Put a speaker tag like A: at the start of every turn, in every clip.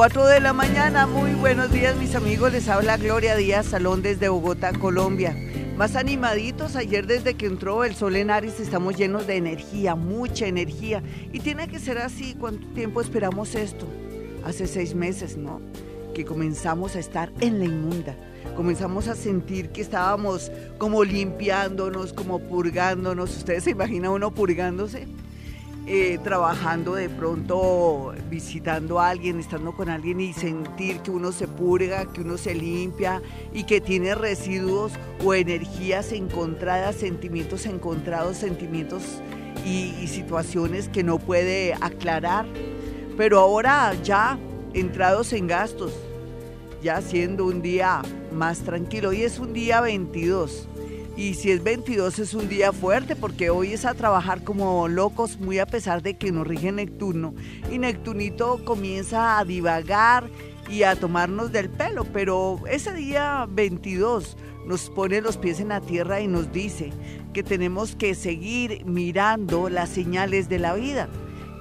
A: 4 de la mañana, muy buenos días mis amigos, les habla Gloria Díaz Salón desde Bogotá, Colombia. Más animaditos, ayer desde que entró el sol en Aries estamos llenos de energía, mucha energía. Y tiene que ser así, ¿cuánto tiempo esperamos esto? Hace seis meses, ¿no? Que comenzamos a estar en la inmunda. Comenzamos a sentir que estábamos como limpiándonos, como purgándonos. ¿Ustedes se imaginan uno purgándose? Eh, trabajando de pronto, visitando a alguien, estando con alguien y sentir que uno se purga, que uno se limpia y que tiene residuos o energías encontradas, sentimientos encontrados, sentimientos y, y situaciones que no puede aclarar. Pero ahora ya entrados en gastos, ya siendo un día más tranquilo. Hoy es un día 22 y si es 22 es un día fuerte porque hoy es a trabajar como locos, muy a pesar de que nos rige Neptuno. Y Neptunito comienza a divagar y a tomarnos del pelo, pero ese día 22 nos pone los pies en la tierra y nos dice que tenemos que seguir mirando las señales de la vida.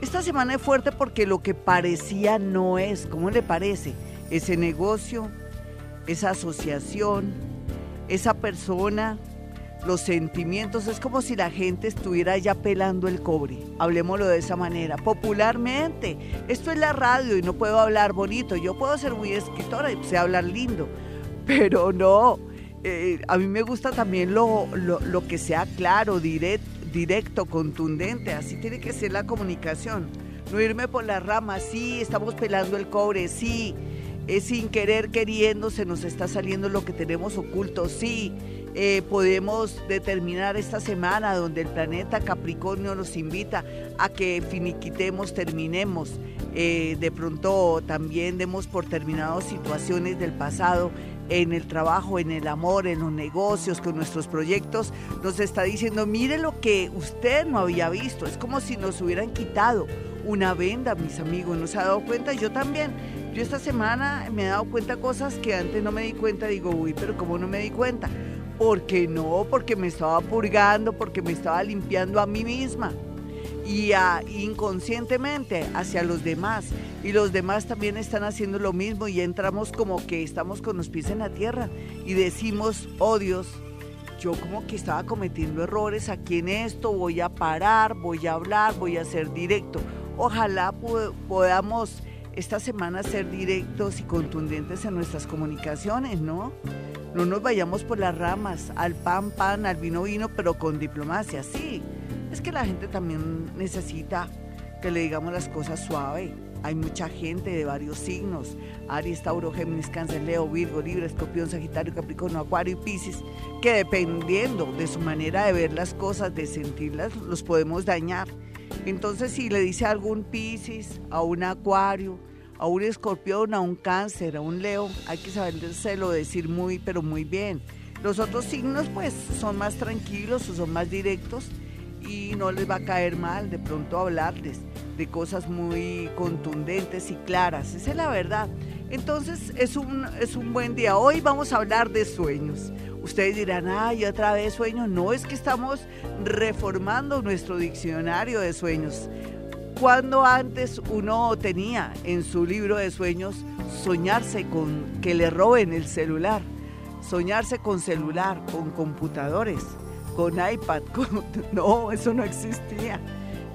A: Esta semana es fuerte porque lo que parecía no es, ¿cómo le parece? Ese negocio, esa asociación, esa persona, los sentimientos, es como si la gente estuviera ya pelando el cobre, hablemoslo de esa manera, popularmente. Esto es la radio y no puedo hablar bonito, yo puedo ser muy escritora y hablar lindo, pero no, eh, a mí me gusta también lo, lo, que sea claro, directo, directo, contundente, así tiene que ser la comunicación. No irme por las ramas, sí, estamos pelando el cobre, sí, es sin querer queriendo se nos está saliendo lo que tenemos oculto, sí eh, podemos determinar esta semana donde el planeta Capricornio nos invita a que finiquitemos, terminemos, eh, de pronto también demos por terminados situaciones del pasado en el trabajo, en el amor, en los negocios, con nuestros proyectos, nos está diciendo, mire lo que usted no había visto, es como si nos hubieran quitado una venda, mis amigos, ¿no se ha dado cuenta? Yo también, yo esta semana me he dado cuenta cosas que antes no me di cuenta, digo, uy, pero ¿cómo no me di cuenta? ¿Por qué no? Porque me estaba purgando, porque me estaba limpiando a mí misma y inconscientemente hacia los demás. Y los demás también están haciendo lo mismo y entramos como que estamos con los pies en la tierra y decimos, oh Dios, yo como que estaba cometiendo errores aquí en esto, voy a parar, voy a hablar, voy a ser directo. Ojalá podamos esta semana ser directos y contundentes en nuestras comunicaciones, ¿no? No nos vayamos por las ramas, al pan, pan, al vino, vino, pero con diplomacia. Sí, es que la gente también necesita que le digamos las cosas suave. Hay mucha gente de varios signos, Aries, Tauro, Géminis, Cáncer, Leo, Virgo, Libra, Escorpión, Sagitario, Capricornio, Acuario y Piscis, que dependiendo de su manera de ver las cosas, de sentirlas, los podemos dañar. Entonces, si le dice algún Piscis, a un Acuario, a un escorpión, a un cáncer, a un leo, hay que sabérselo decir muy, pero muy bien. Los otros signos pues son más tranquilos o son más directos y no les va a caer mal de pronto hablarles de cosas muy contundentes y claras. Esa es la verdad. Entonces es un, es un buen día. Hoy vamos a hablar de sueños. Ustedes dirán, ay, otra vez sueños. No, es que estamos reformando nuestro diccionario de sueños. Cuando antes uno tenía en su libro de sueños soñarse con que le roben el celular, soñarse con celular, con computadores, con iPad, no, eso no existía.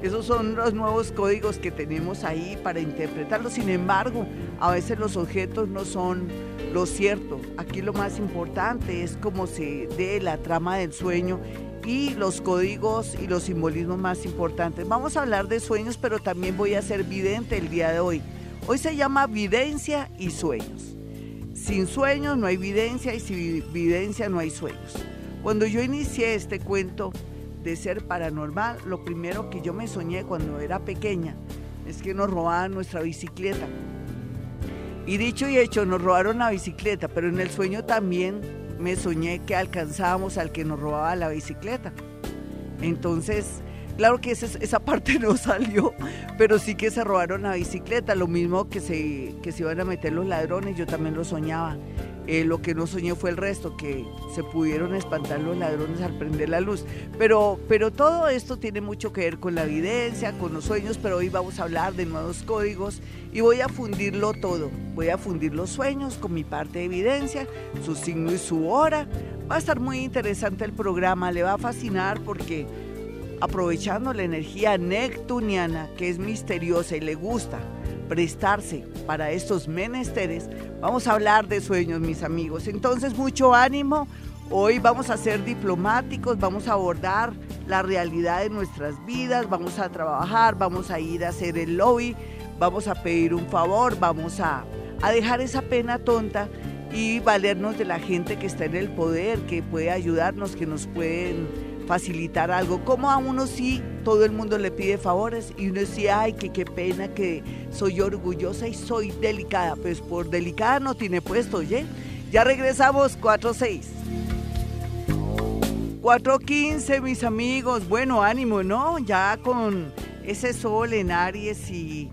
A: Esos son los nuevos códigos que tenemos ahí para interpretarlos. Sin embargo, a veces los objetos no son lo cierto. Aquí lo más importante es cómo se dé la trama del sueño y los códigos y los simbolismos más importantes. Vamos a hablar de sueños, pero también voy a ser vidente el día de hoy. Hoy se llama videncia y sueños. Sin sueños no hay videncia y sin videncia no hay sueños. Cuando yo inicié este cuento de ser paranormal, lo primero que yo me soñé cuando era pequeña es que nos robaban nuestra bicicleta. Y dicho y hecho, nos robaron la bicicleta, pero en el sueño también me soñé que alcanzábamos al que nos robaba la bicicleta. Entonces, claro que esa, parte no salió, pero sí que se robaron la bicicleta, lo mismo que se, que se iban a meter los ladrones, yo también lo soñaba. Eh, lo que no soñé fue el resto, que se pudieron espantar los ladrones al prender la luz. Pero, pero todo esto tiene mucho que ver con la evidencia, con los sueños, pero hoy vamos a hablar de nuevos códigos y voy a fundirlo todo. Voy a fundir los sueños con mi parte de evidencia, su signo y su hora. Va a estar muy interesante el programa, le va a fascinar porque aprovechando la energía neptuniana, que es misteriosa y le gusta prestarse para estos menesteres, vamos a hablar de sueños, mis amigos. Entonces, mucho ánimo. Hoy vamos a ser diplomáticos, vamos a abordar la realidad de nuestras vidas, vamos a trabajar, vamos a ir a hacer el lobby, vamos a pedir un favor, vamos a, a dejar esa pena tonta y valernos de la gente que está en el poder, que puede ayudarnos, que nos pueden facilitar algo. Como a uno sí, todo el mundo le pide favores y uno sí, ay, que qué pena que soy orgullosa y soy delicada. Pues por delicada no tiene puesto, oye. Ya regresamos, 4-6. 4.15, mis amigos. Bueno, ánimo, ¿no? Ya con ese sol en Aries y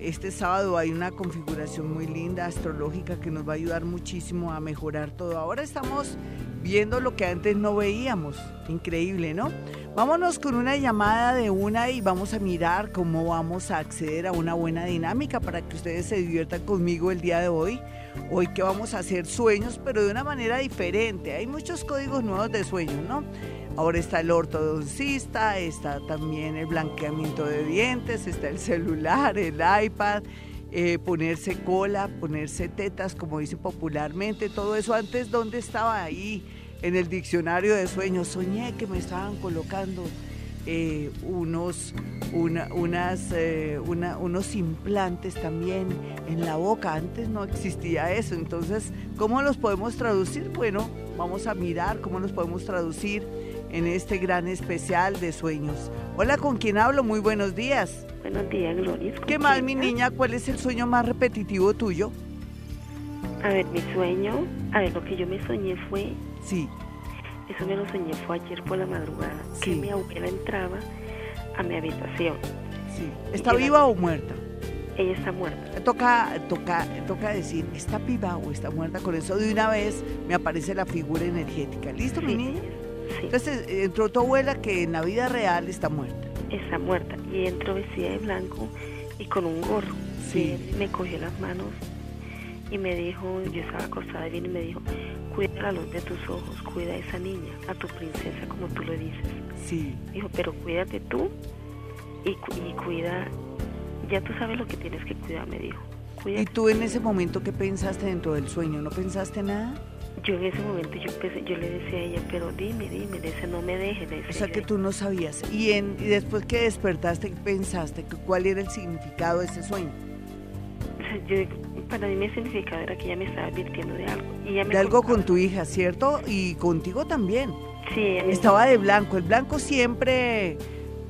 A: este sábado hay una configuración muy linda astrológica que nos va a ayudar muchísimo a mejorar todo. Ahora estamos viendo lo que antes no veíamos. Increíble, ¿no? Vámonos con una llamada de una y vamos a mirar cómo vamos a acceder a una buena dinámica para que ustedes se diviertan conmigo el día de hoy. Hoy que vamos a hacer sueños, pero de una manera diferente. Hay muchos códigos nuevos de sueños, ¿no? Ahora está el ortodoncista, está también el blanqueamiento de dientes, está el celular, el iPad, eh, ponerse cola, ponerse tetas, como dice popularmente, todo eso antes, ¿dónde estaba ahí? En el diccionario de sueños, soñé que me estaban colocando eh, unos, unas, eh, unos implantes también en la boca. Antes no existía eso. Entonces, ¿cómo los podemos traducir? Bueno, vamos a mirar cómo los podemos traducir en este gran especial de sueños. Hola, ¿con quién hablo? Muy buenos días.
B: Buenos días, Gloria.
A: ¿Qué más, mi niña? ¿Cuál es el sueño más repetitivo tuyo?
B: A ver, mi sueño, a ver, lo que yo me soñé fue...
A: Sí.
B: Eso me lo soñé fue ayer por la madrugada, que mi abuela entraba a mi habitación.
A: Sí. ¿Está viva o muerta?
B: Ella está muerta.
A: Toca, toca, toca decir, ¿está viva o está muerta? Con eso de una vez me aparece la figura energética. ¿Listo, mi niña? Sí. Entonces entró tu abuela que en la vida real está muerta
B: está muerta. Y entró vestida de blanco y con un gorro. Sí. me cogió las manos y me dijo, yo estaba acostada bien y me dijo, cuida la luz de tus ojos, cuida a esa niña, a tu princesa como tú le dices.
A: Sí.
B: Dijo, pero cuídate tú y, y cuida, ya tú sabes lo que tienes que cuidar, me dijo.
A: ¿Y tú en ese momento qué pensaste dentro del sueño? ¿No pensaste nada?
B: Yo en ese momento yo, yo le decía a ella, pero dime, dime, dice, no me dejes.
A: O sea que tú no sabías. ¿Y, en, y después que despertaste, ¿qué pensaste? ¿Cuál era el significado de ese sueño?
B: yo, para mí mi significado era que ella me estaba advirtiendo de algo. Y
A: de algo con tu hija, ¿cierto? Y contigo también.
B: Sí.
A: Estaba de blanco. El blanco siempre,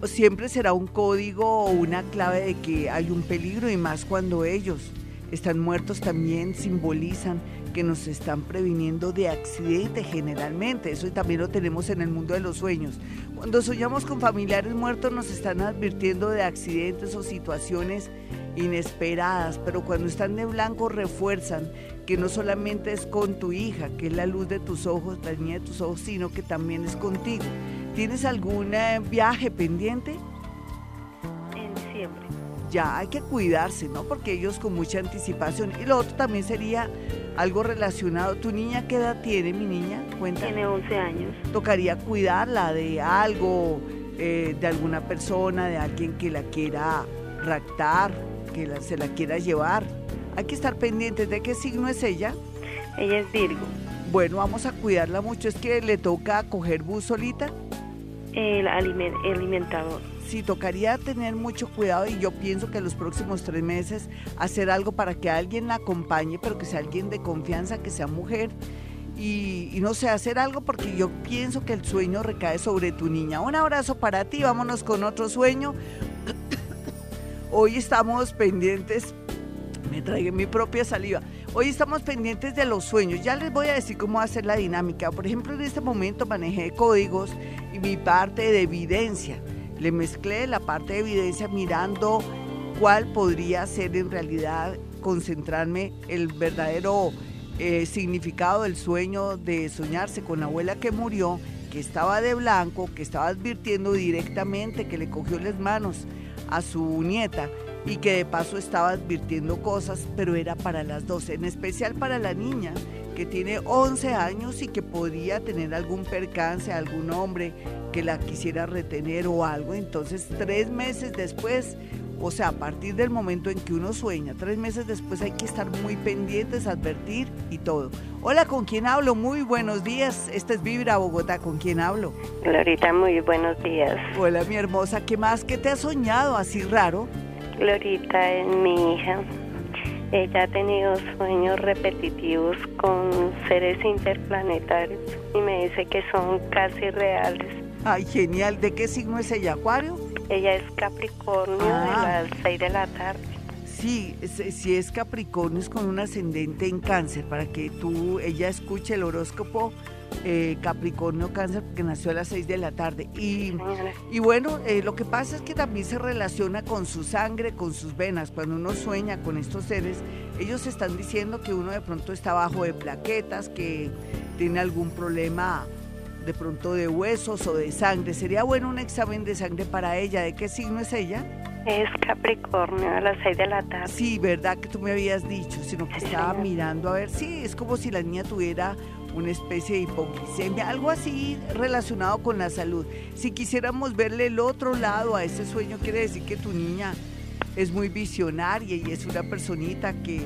A: siempre será un código o una clave de que hay un peligro y más cuando ellos están muertos también simbolizan que nos están previniendo de accidentes generalmente. Eso también lo tenemos en el mundo de los sueños. Cuando soñamos con familiares muertos nos están advirtiendo de accidentes o situaciones inesperadas, pero cuando están de blanco refuerzan que no solamente es con tu hija, que es la luz de tus ojos, la niña de tus ojos, sino que también es contigo. ¿Tienes algún eh, viaje pendiente? Ya hay que cuidarse, ¿no? Porque ellos con mucha anticipación. Y lo otro también sería algo relacionado. ¿Tu niña qué edad tiene, mi niña?
B: Cuenta. Tiene 11 años.
A: Tocaría cuidarla de algo, eh, de alguna persona, de alguien que la quiera raptar, que se la quiera llevar. Hay que estar pendientes de qué signo es ella.
B: Ella es Virgo.
A: Bueno, vamos a cuidarla mucho. ¿Es que le toca coger bus solita?
B: El alimentador
A: sí tocaría tener mucho cuidado y yo pienso que los próximos tres meses hacer algo para que alguien la acompañe, pero que sea alguien de confianza, que sea mujer. Y, no sé, hacer algo porque yo pienso que el sueño recae sobre tu niña. Un abrazo para ti, vámonos con otro sueño. Hoy estamos pendientes, me traigo mi propia saliva. Hoy estamos pendientes de los sueños. Ya les voy a decir cómo hacer la dinámica. Por ejemplo, en este momento manejé códigos y mi parte de evidencia. Le mezclé la parte de evidencia mirando cuál podría ser en realidad concentrarme el verdadero eh, significado del sueño de soñarse con la abuela que murió, que estaba de blanco, que estaba advirtiendo directamente que le cogió las manos a su nieta y que de paso estaba advirtiendo cosas, pero era para las dos, en especial para la niña que tiene 11 años y que podría tener algún percance, algún hombre que la quisiera retener o algo. Entonces, tres meses después, o sea, a partir del momento en que uno sueña, tres meses después hay que estar muy pendientes, advertir y todo. Hola, ¿con quién hablo? Muy buenos días. Esta es Vibra Bogotá. ¿Con quién hablo?
C: Glorita, muy buenos días.
A: Hola, mi hermosa. ¿Qué más? ¿Qué te has soñado así raro?
C: Glorita es mi hija. Ella ha tenido sueños repetitivos con seres interplanetarios y me dice que son casi reales.
A: Ay, genial. ¿De qué signo es ella? ¿Acuario?
C: Ella es Capricornio de ah. las 6 de la tarde.
A: Sí, si es Capricornio es con un ascendente en cáncer, para que tú, ella escuche el horóscopo eh, Capricornio Cáncer porque nació a las 6 de la tarde. Y, y bueno, eh, lo que pasa es que también se relaciona con su sangre, con sus venas. Cuando uno sueña con estos seres, ellos están diciendo que uno de pronto está bajo de plaquetas, que tiene algún problema de pronto de huesos o de sangre. Sería bueno un examen de sangre para ella. ¿De qué signo es ella?
C: Es Capricornio a las 6 de la tarde.
A: Sí, verdad que tú me habías dicho, sino que estaba mirando a ver. Sí, es como si la niña tuviera una especie de hipoglicemia, algo así relacionado con la salud. Si quisiéramos verle el otro lado a ese sueño, quiere decir que tu niña es muy visionaria y es una personita que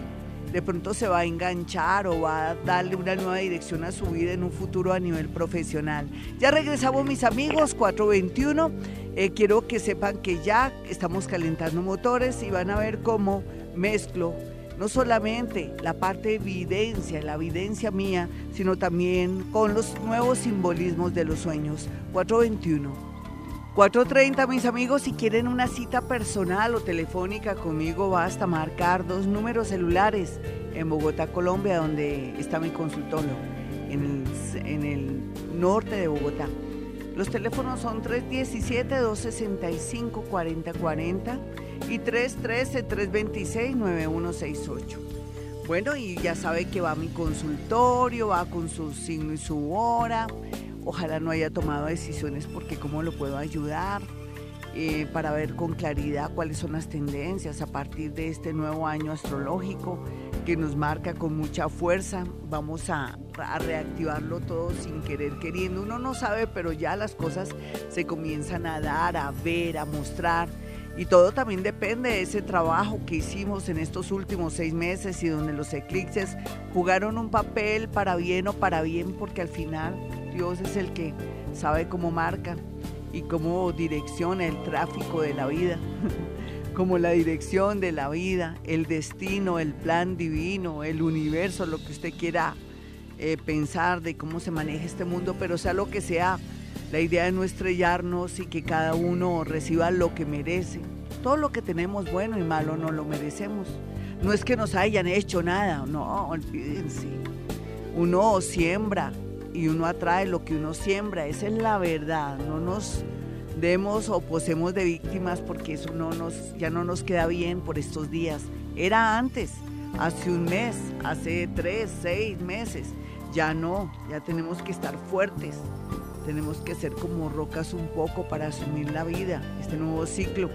A: de pronto se va a enganchar o va a darle una nueva dirección a su vida en un futuro a nivel profesional. Ya regresamos mis amigos, 421. Eh, quiero que sepan que ya estamos calentando motores y van a ver cómo mezclo no solamente la parte de evidencia, la evidencia mía, sino también con los nuevos simbolismos de los sueños. 421. 4.30 mis amigos, si quieren una cita personal o telefónica conmigo basta marcar dos números celulares en Bogotá, Colombia, donde está mi consultorio, en el, norte de Bogotá. Los teléfonos son 317-265-4040 y 313-326-9168. Bueno, y ya sabe que va a mi consultorio, va con su signo y su hora. Ojalá no haya tomado decisiones porque cómo lo puedo ayudar. Eh, para ver con claridad cuáles son las tendencias a partir de este nuevo año astrológico que nos marca con mucha fuerza. Vamos a, a, reactivarlo todo sin querer queriendo. Uno no sabe, pero ya las cosas se comienzan a dar, a ver, a mostrar. Y todo también depende de ese trabajo que hicimos en estos últimos seis meses y donde los eclipses jugaron un papel para bien o para bien, porque al final Dios es el que sabe cómo marca y cómo direcciona el tráfico de la vida, como la dirección de la vida, el destino, el plan divino, el universo, lo que usted quiera eh, pensar de cómo se maneja este mundo, pero sea lo que sea la idea de no estrellarnos y que cada uno reciba lo que merece. Todo lo que tenemos bueno y malo no lo merecemos. No es que nos hayan hecho nada, no, olvídense. Uno siembra y uno atrae lo que uno siembra, esa es la verdad. No nos demos o posemos de víctimas porque eso no nos, ya no nos queda bien por estos días. Era antes, hace un mes, hace tres, seis meses. Ya no, ya tenemos que estar fuertes tenemos que ser como rocas un poco para asumir la vida, este nuevo ciclo.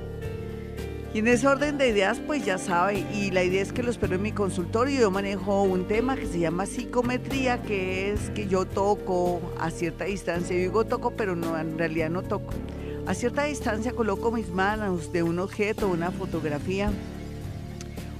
A: Y en ese orden de ideas, pues ya sabe, y la idea es que lo espero en mi consultorio. Yo manejo un tema que se llama psicometría, que es que yo toco a cierta distancia. Yo digo toco, pero no, en realidad no toco. A cierta distancia coloco mis manos de un objeto, una fotografía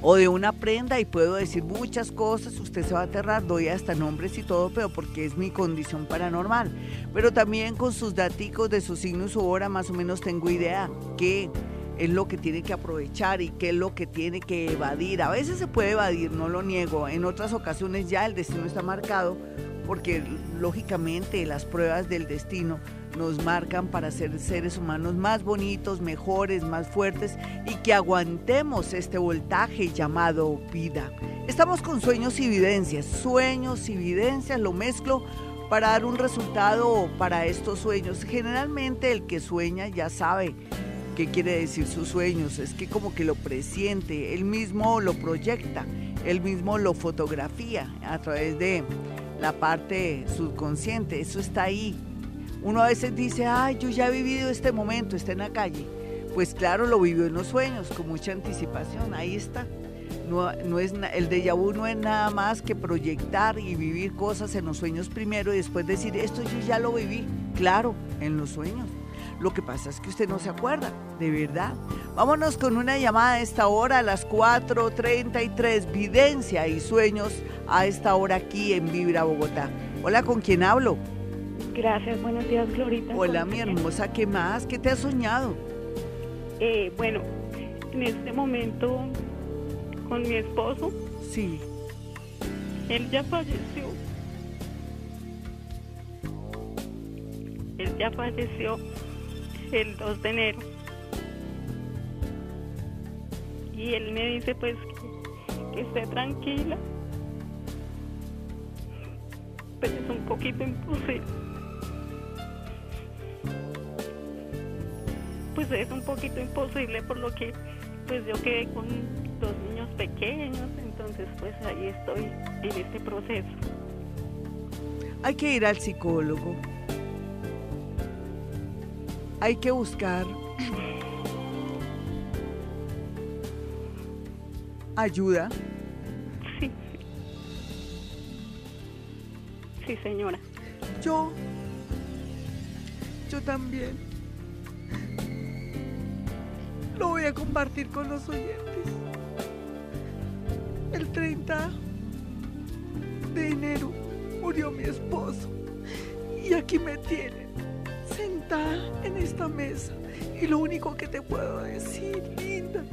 A: o de una prenda y puedo decir muchas cosas, usted se va a aterrar, doy hasta nombres y todo, pero porque es mi condición paranormal. Pero también con sus datos de su signo su hora más o menos tengo idea qué es lo que tiene que aprovechar y qué es lo que tiene que evadir. A veces se puede evadir, no lo niego, en otras ocasiones ya el destino está marcado porque lógicamente las pruebas del destino nos marcan para ser seres humanos más bonitos, mejores, más fuertes y que aguantemos este voltaje llamado vida. Estamos con sueños y evidencias, sueños y evidencias, lo mezclo para dar un resultado para estos sueños. Generalmente el que sueña ya sabe ¿Qué quiere decir sus sueños? Es que como que lo presiente, él mismo lo proyecta, él mismo lo fotografía a través de la parte subconsciente, eso está ahí. Uno a veces dice, ay, yo ya he vivido este momento, está en la calle. Pues claro, lo vivió en los sueños, con mucha anticipación, ahí está. No, no es, el déjà vu no es nada más que proyectar y vivir cosas en los sueños primero y después decir, esto yo ya lo viví. Claro, en los sueños. Lo que pasa es que usted no se acuerda, de verdad. Vámonos con una llamada a esta hora, a las 4.33, videncia y sueños a esta hora aquí en Vibra Bogotá. Hola, ¿con quién hablo?
D: Gracias, buenos días, Glorita.
A: Hola, mi hermosa, ¿qué más? ¿Qué te has soñado?
D: Eh, bueno, en este momento con mi esposo.
A: Sí.
D: Él ya falleció. Él ya falleció el 2 de enero. Y él me dice pues que, que esté tranquila. Pero es un poquito imposible. Pues es un poquito imposible por lo que pues yo quedé con dos niños pequeños, entonces pues ahí estoy en este proceso.
A: Hay que ir al psicólogo. Hay que buscar ayuda.
D: Sí. Sí, señora.
A: Yo, yo también lo voy a compartir con los oyentes. El 30 de enero murió mi esposo y aquí me tienen sentada en esta mesa y lo único que te puedo decir, linda,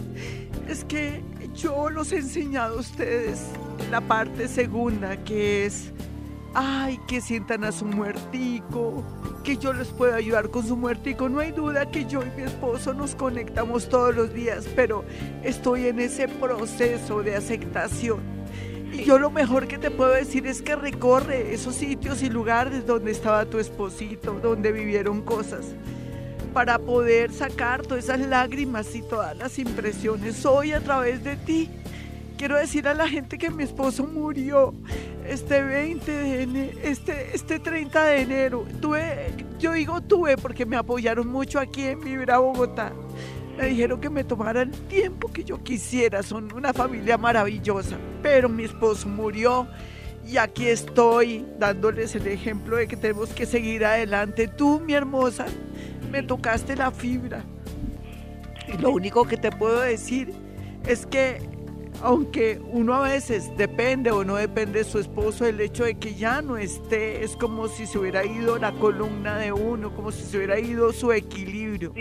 A: es que yo los he enseñado a ustedes la parte segunda que es, ay, que sientan a su muertico, que yo les puedo ayudar con su muertico. No hay duda que yo y mi esposo nos conectamos todos los días, pero estoy en ese proceso de aceptación. Y yo lo mejor que te puedo decir es que recorre esos sitios y lugares donde estaba tu esposito, donde vivieron cosas, para poder sacar todas esas lágrimas y todas las impresiones hoy a través de ti. Quiero decir a la gente que mi esposo murió este 20 de enero, este, este 30 de enero. Tuve, yo digo tuve porque me apoyaron mucho aquí en Vibra Bogotá. Me dijeron que me tomara el tiempo que yo quisiera. Son una familia maravillosa. Pero mi esposo murió y aquí estoy dándoles el ejemplo de que tenemos que seguir adelante. Tú, mi hermosa, me tocaste la fibra. Y lo único que te puedo decir es que aunque uno a veces depende o no depende de su esposo, el hecho de que ya no esté es como si se hubiera ido la columna de uno, como si se hubiera ido su equilibrio.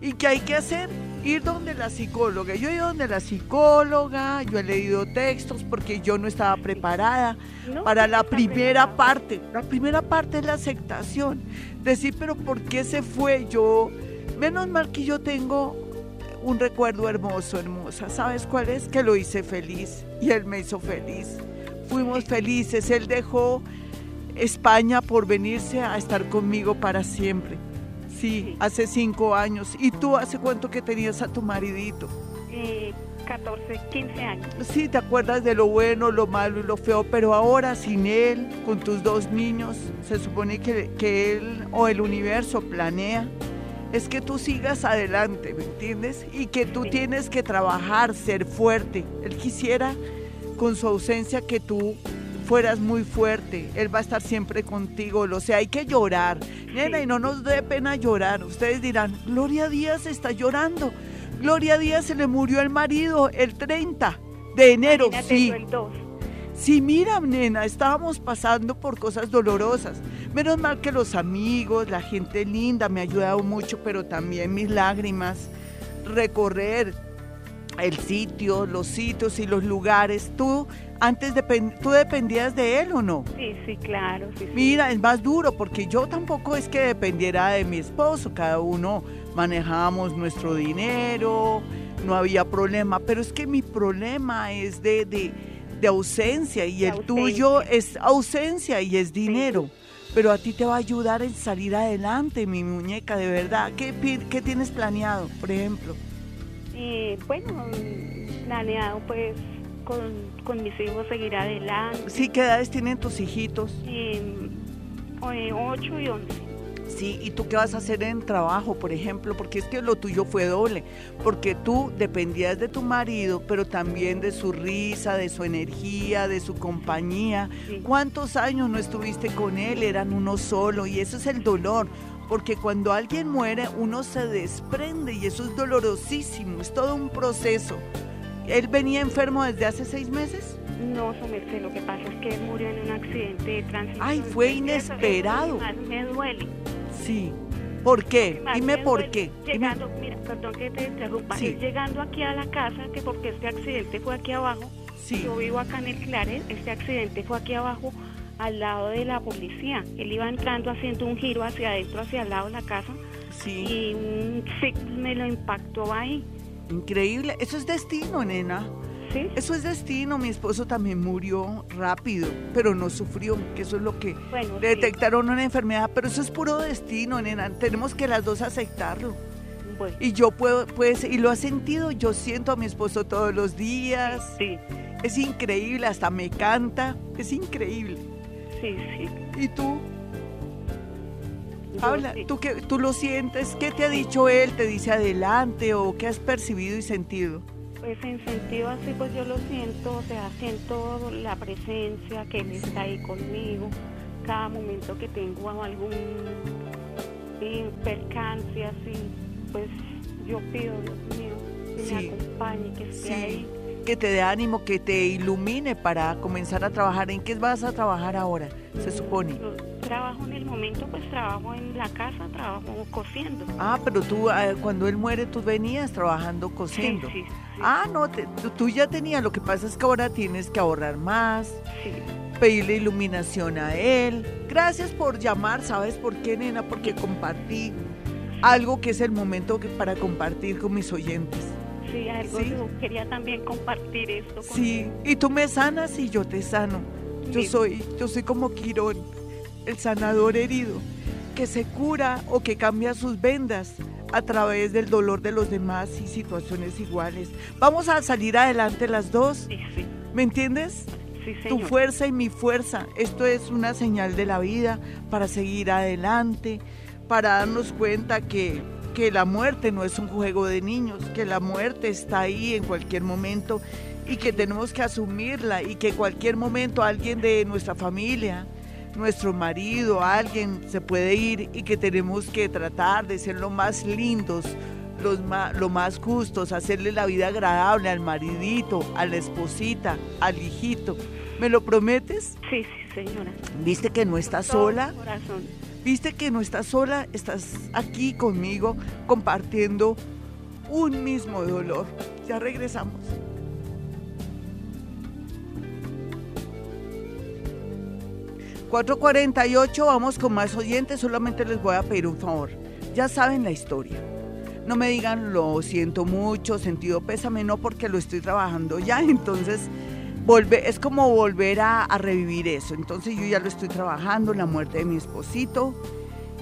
A: ¿Y qué hay que hacer? Ir donde la psicóloga. Yo he ido donde la psicóloga, yo he leído textos porque yo no estaba preparada para la primera parte. La primera parte es la aceptación. Decir, pero ¿por qué se fue? Yo, menos mal que yo tengo un recuerdo hermoso, hermosa. ¿Sabes cuál es? Que lo hice feliz y él me hizo feliz. Fuimos felices. Él dejó España por venirse a estar conmigo para siempre. Sí, hace cinco años. ¿Y tú hace cuánto que tenías a tu maridito?
D: Eh, 14, 15 años.
A: Sí, te acuerdas de lo bueno, lo malo y lo feo, pero ahora sin él, con tus dos niños, se supone que, que él o el universo planea es que tú sigas adelante, ¿me entiendes? Y que tú tienes que trabajar, ser fuerte. Él quisiera con su ausencia que tú fueras muy fuerte. Él va a estar siempre contigo. O sea, hay que llorar. Nena, y no nos dé pena llorar. Ustedes dirán, Gloria Díaz está llorando. Gloria Díaz se le murió el marido el 30 de enero. sí.
D: El 2.
A: Sí, mira, nena, estábamos pasando por cosas dolorosas. Menos mal que los amigos, la gente linda me ha ayudado mucho, pero también mis lágrimas, recorrer el sitio, los sitios y los lugares. ¿Tú antes tú dependías de él o no?
D: Sí, sí, claro.
A: Mira, es más duro porque yo tampoco es que dependiera de mi esposo, cada uno manejábamos nuestro dinero, no había problema, pero es que mi problema es de de ausencia y el tuyo es ausencia y es dinero. Pero a ti te va a ayudar en salir adelante, mi muñeca, de verdad. ¿Qué, qué tienes planeado, por ejemplo?
D: Eh, bueno, planeado pues con, con, mis hijos seguir adelante.
A: Sí, ¿qué edades tienen tus hijitos?
D: Eh, 8 y 11.
A: Sí, ¿y tú qué vas a hacer en trabajo, por ejemplo? Porque es que lo tuyo fue doble, porque tú dependías de tu marido, pero también de su risa, de su energía, de su compañía. ¿Cuántos años no estuviste con él? Eran uno solo y eso es el dolor, porque cuando alguien muere uno se desprende y eso es dolorosísimo, es todo un proceso. ¿Él venía enfermo desde hace seis meses?
D: No, su lo que pasa es que él murió en un accidente de tránsito.
A: Ay, fue inesperado.
D: me duele.
A: Sí. ¿Por qué? Dime por qué.
D: Llegando, mira, perdón que te interrumpa. Llegando aquí a la casa, que porque este accidente fue aquí abajo. Sí. Yo vivo acá en el Claret, este accidente fue aquí abajo al lado de la policía. Él iba entrando haciendo un giro hacia adentro, hacia el lado de la casa. Sí. Y un me lo impactó ahí.
A: Increíble. Eso es destino, nena. Eso es destino. Mi esposo también murió rápido, pero no sufrió, que eso es lo que detectaron una enfermedad, pero eso es puro destino, nena. Tenemos que las dos aceptarlo. Y yo puedo, pues, y lo ha sentido, yo siento a mi esposo todos los días.
D: Sí.
A: Es increíble, hasta me canta, es increíble.
D: Sí, sí.
A: ¿Y tú? Habla, ¿tú, que, ¿tú lo sientes? ¿Qué te ha dicho él? ¿Te dice adelante o qué has percibido y sentido?
D: Pues en sentido así, pues yo lo siento, o sea, siento la presencia, que él está ahí conmigo, cada momento que tengo algún percance así, pues yo pido, Dios mío, que me acompañe, que esté ahí.
A: Que te dé ánimo, que te ilumine para comenzar a trabajar. ¿En qué vas a trabajar ahora, se supone?
D: trabajo en el momento, pues trabajo en la casa, trabajo cosiendo.
A: Ah, pero tú, ah, cuando él muere, tú venías trabajando cosiendo.
D: Sí, sí,
A: Ah, no, tú ya tenías, lo que pasa es que ahora tienes que ahorrar más,
D: sí.
A: pedirle iluminación a él. Gracias por llamar, ¿sabes por qué, nena? Porque compartí algo que es el momento para compartir con mis oyentes.
D: Sí, algo yo quería también compartir esto.
A: sí, y tú me sanas y yo te sano. Yo soy, yo soy como Quirón el sanador herido, que se cura o que cambia sus vendas a través del dolor de los demás y situaciones iguales. Vamos a salir adelante las dos. ¿Me entiendes?
D: Sí,
A: Tu fuerza y mi fuerza. Esto es una señal de la vida para seguir adelante, para darnos cuenta que, que la muerte no es un juego de niños, que la muerte está ahí en cualquier momento y que tenemos que asumirla y que en cualquier momento alguien de nuestra familia, nuestro marido, alguien se puede ir y que tenemos que tratar de ser lo más lindos, los más, lo más justos, hacerle la vida agradable al maridito, a la esposita, al hijito. ¿Me lo prometes?
D: Sí, sí, señora.
A: ¿Viste que no estás sola?
D: Corazón.
A: ¿Viste que no estás sola? Estás aquí conmigo compartiendo un mismo dolor. Ya regresamos. 448, vamos con más oyentes, solamente les voy a pedir un favor. Ya saben la historia. No me digan lo siento mucho, sentido pésame, no porque lo estoy trabajando ya, entonces es como volver a, revivir eso. Entonces yo ya lo estoy trabajando, la muerte de mi esposito.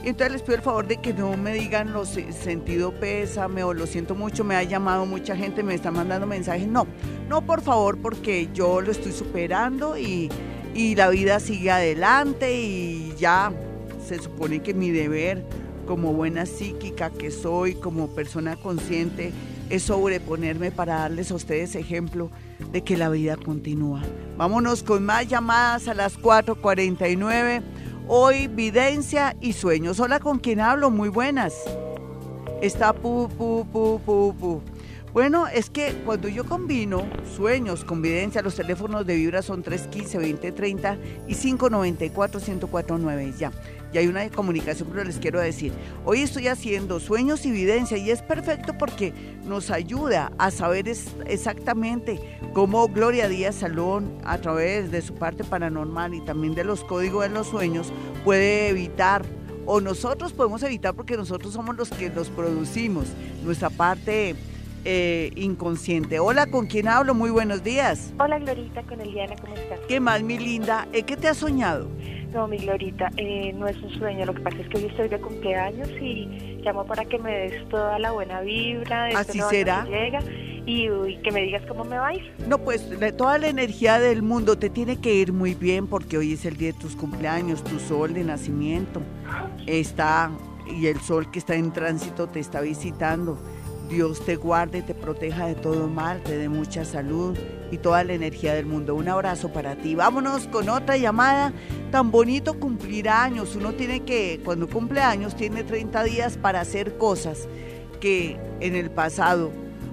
A: Entonces les pido el favor de que no me digan lo sentido pésame o lo siento mucho, me ha llamado mucha gente, me está mandando mensajes. No, no por favor, porque yo lo estoy superando y la vida sigue adelante y ya se supone que mi deber como buena psíquica que soy, como persona consciente, es sobreponerme para darles a ustedes ejemplo de que la vida continúa. Vámonos con más llamadas a las 4.49. Hoy, videncia y sueños. Hola, ¿con quién hablo? Muy buenas. Está pu, pu, pu, pu, pu. Bueno, es que cuando yo combino sueños con videncia, los teléfonos de Vibra son 315-2030 y 594-1049. Ya, ya hay una comunicación, pero les quiero decir, hoy estoy haciendo sueños y videncia y es perfecto porque nos ayuda a saber exactamente cómo Gloria Díaz Salón, a través de su parte paranormal y también de los códigos de los sueños, puede evitar o nosotros podemos evitar porque nosotros somos los que los producimos, nuestra parte eh, inconsciente. Hola, ¿con quién hablo? Muy buenos días.
E: Hola, Glorita, con Eliana, ¿cómo estás?
A: ¿Qué más, mi linda? ¿Eh, ¿Qué te has soñado?
E: No, mi Glorita, eh, no es un sueño. Lo que pasa es que hoy estoy de cumpleaños y llamo para que me des toda la buena vibra. De
A: Así será.
E: llega y, que me digas cómo me va a ir.
A: No, pues toda la energía del mundo te tiene que ir muy bien porque hoy es el día de tus cumpleaños, tu sol de nacimiento está y el sol que está en tránsito te está visitando. Dios te guarde, te proteja de todo mal, te dé mucha salud y toda la energía del mundo. Un abrazo para ti. Vámonos con otra llamada. Tan bonito cumplir años. Uno tiene que, cuando cumple años, tiene 30 días para hacer cosas que en el pasado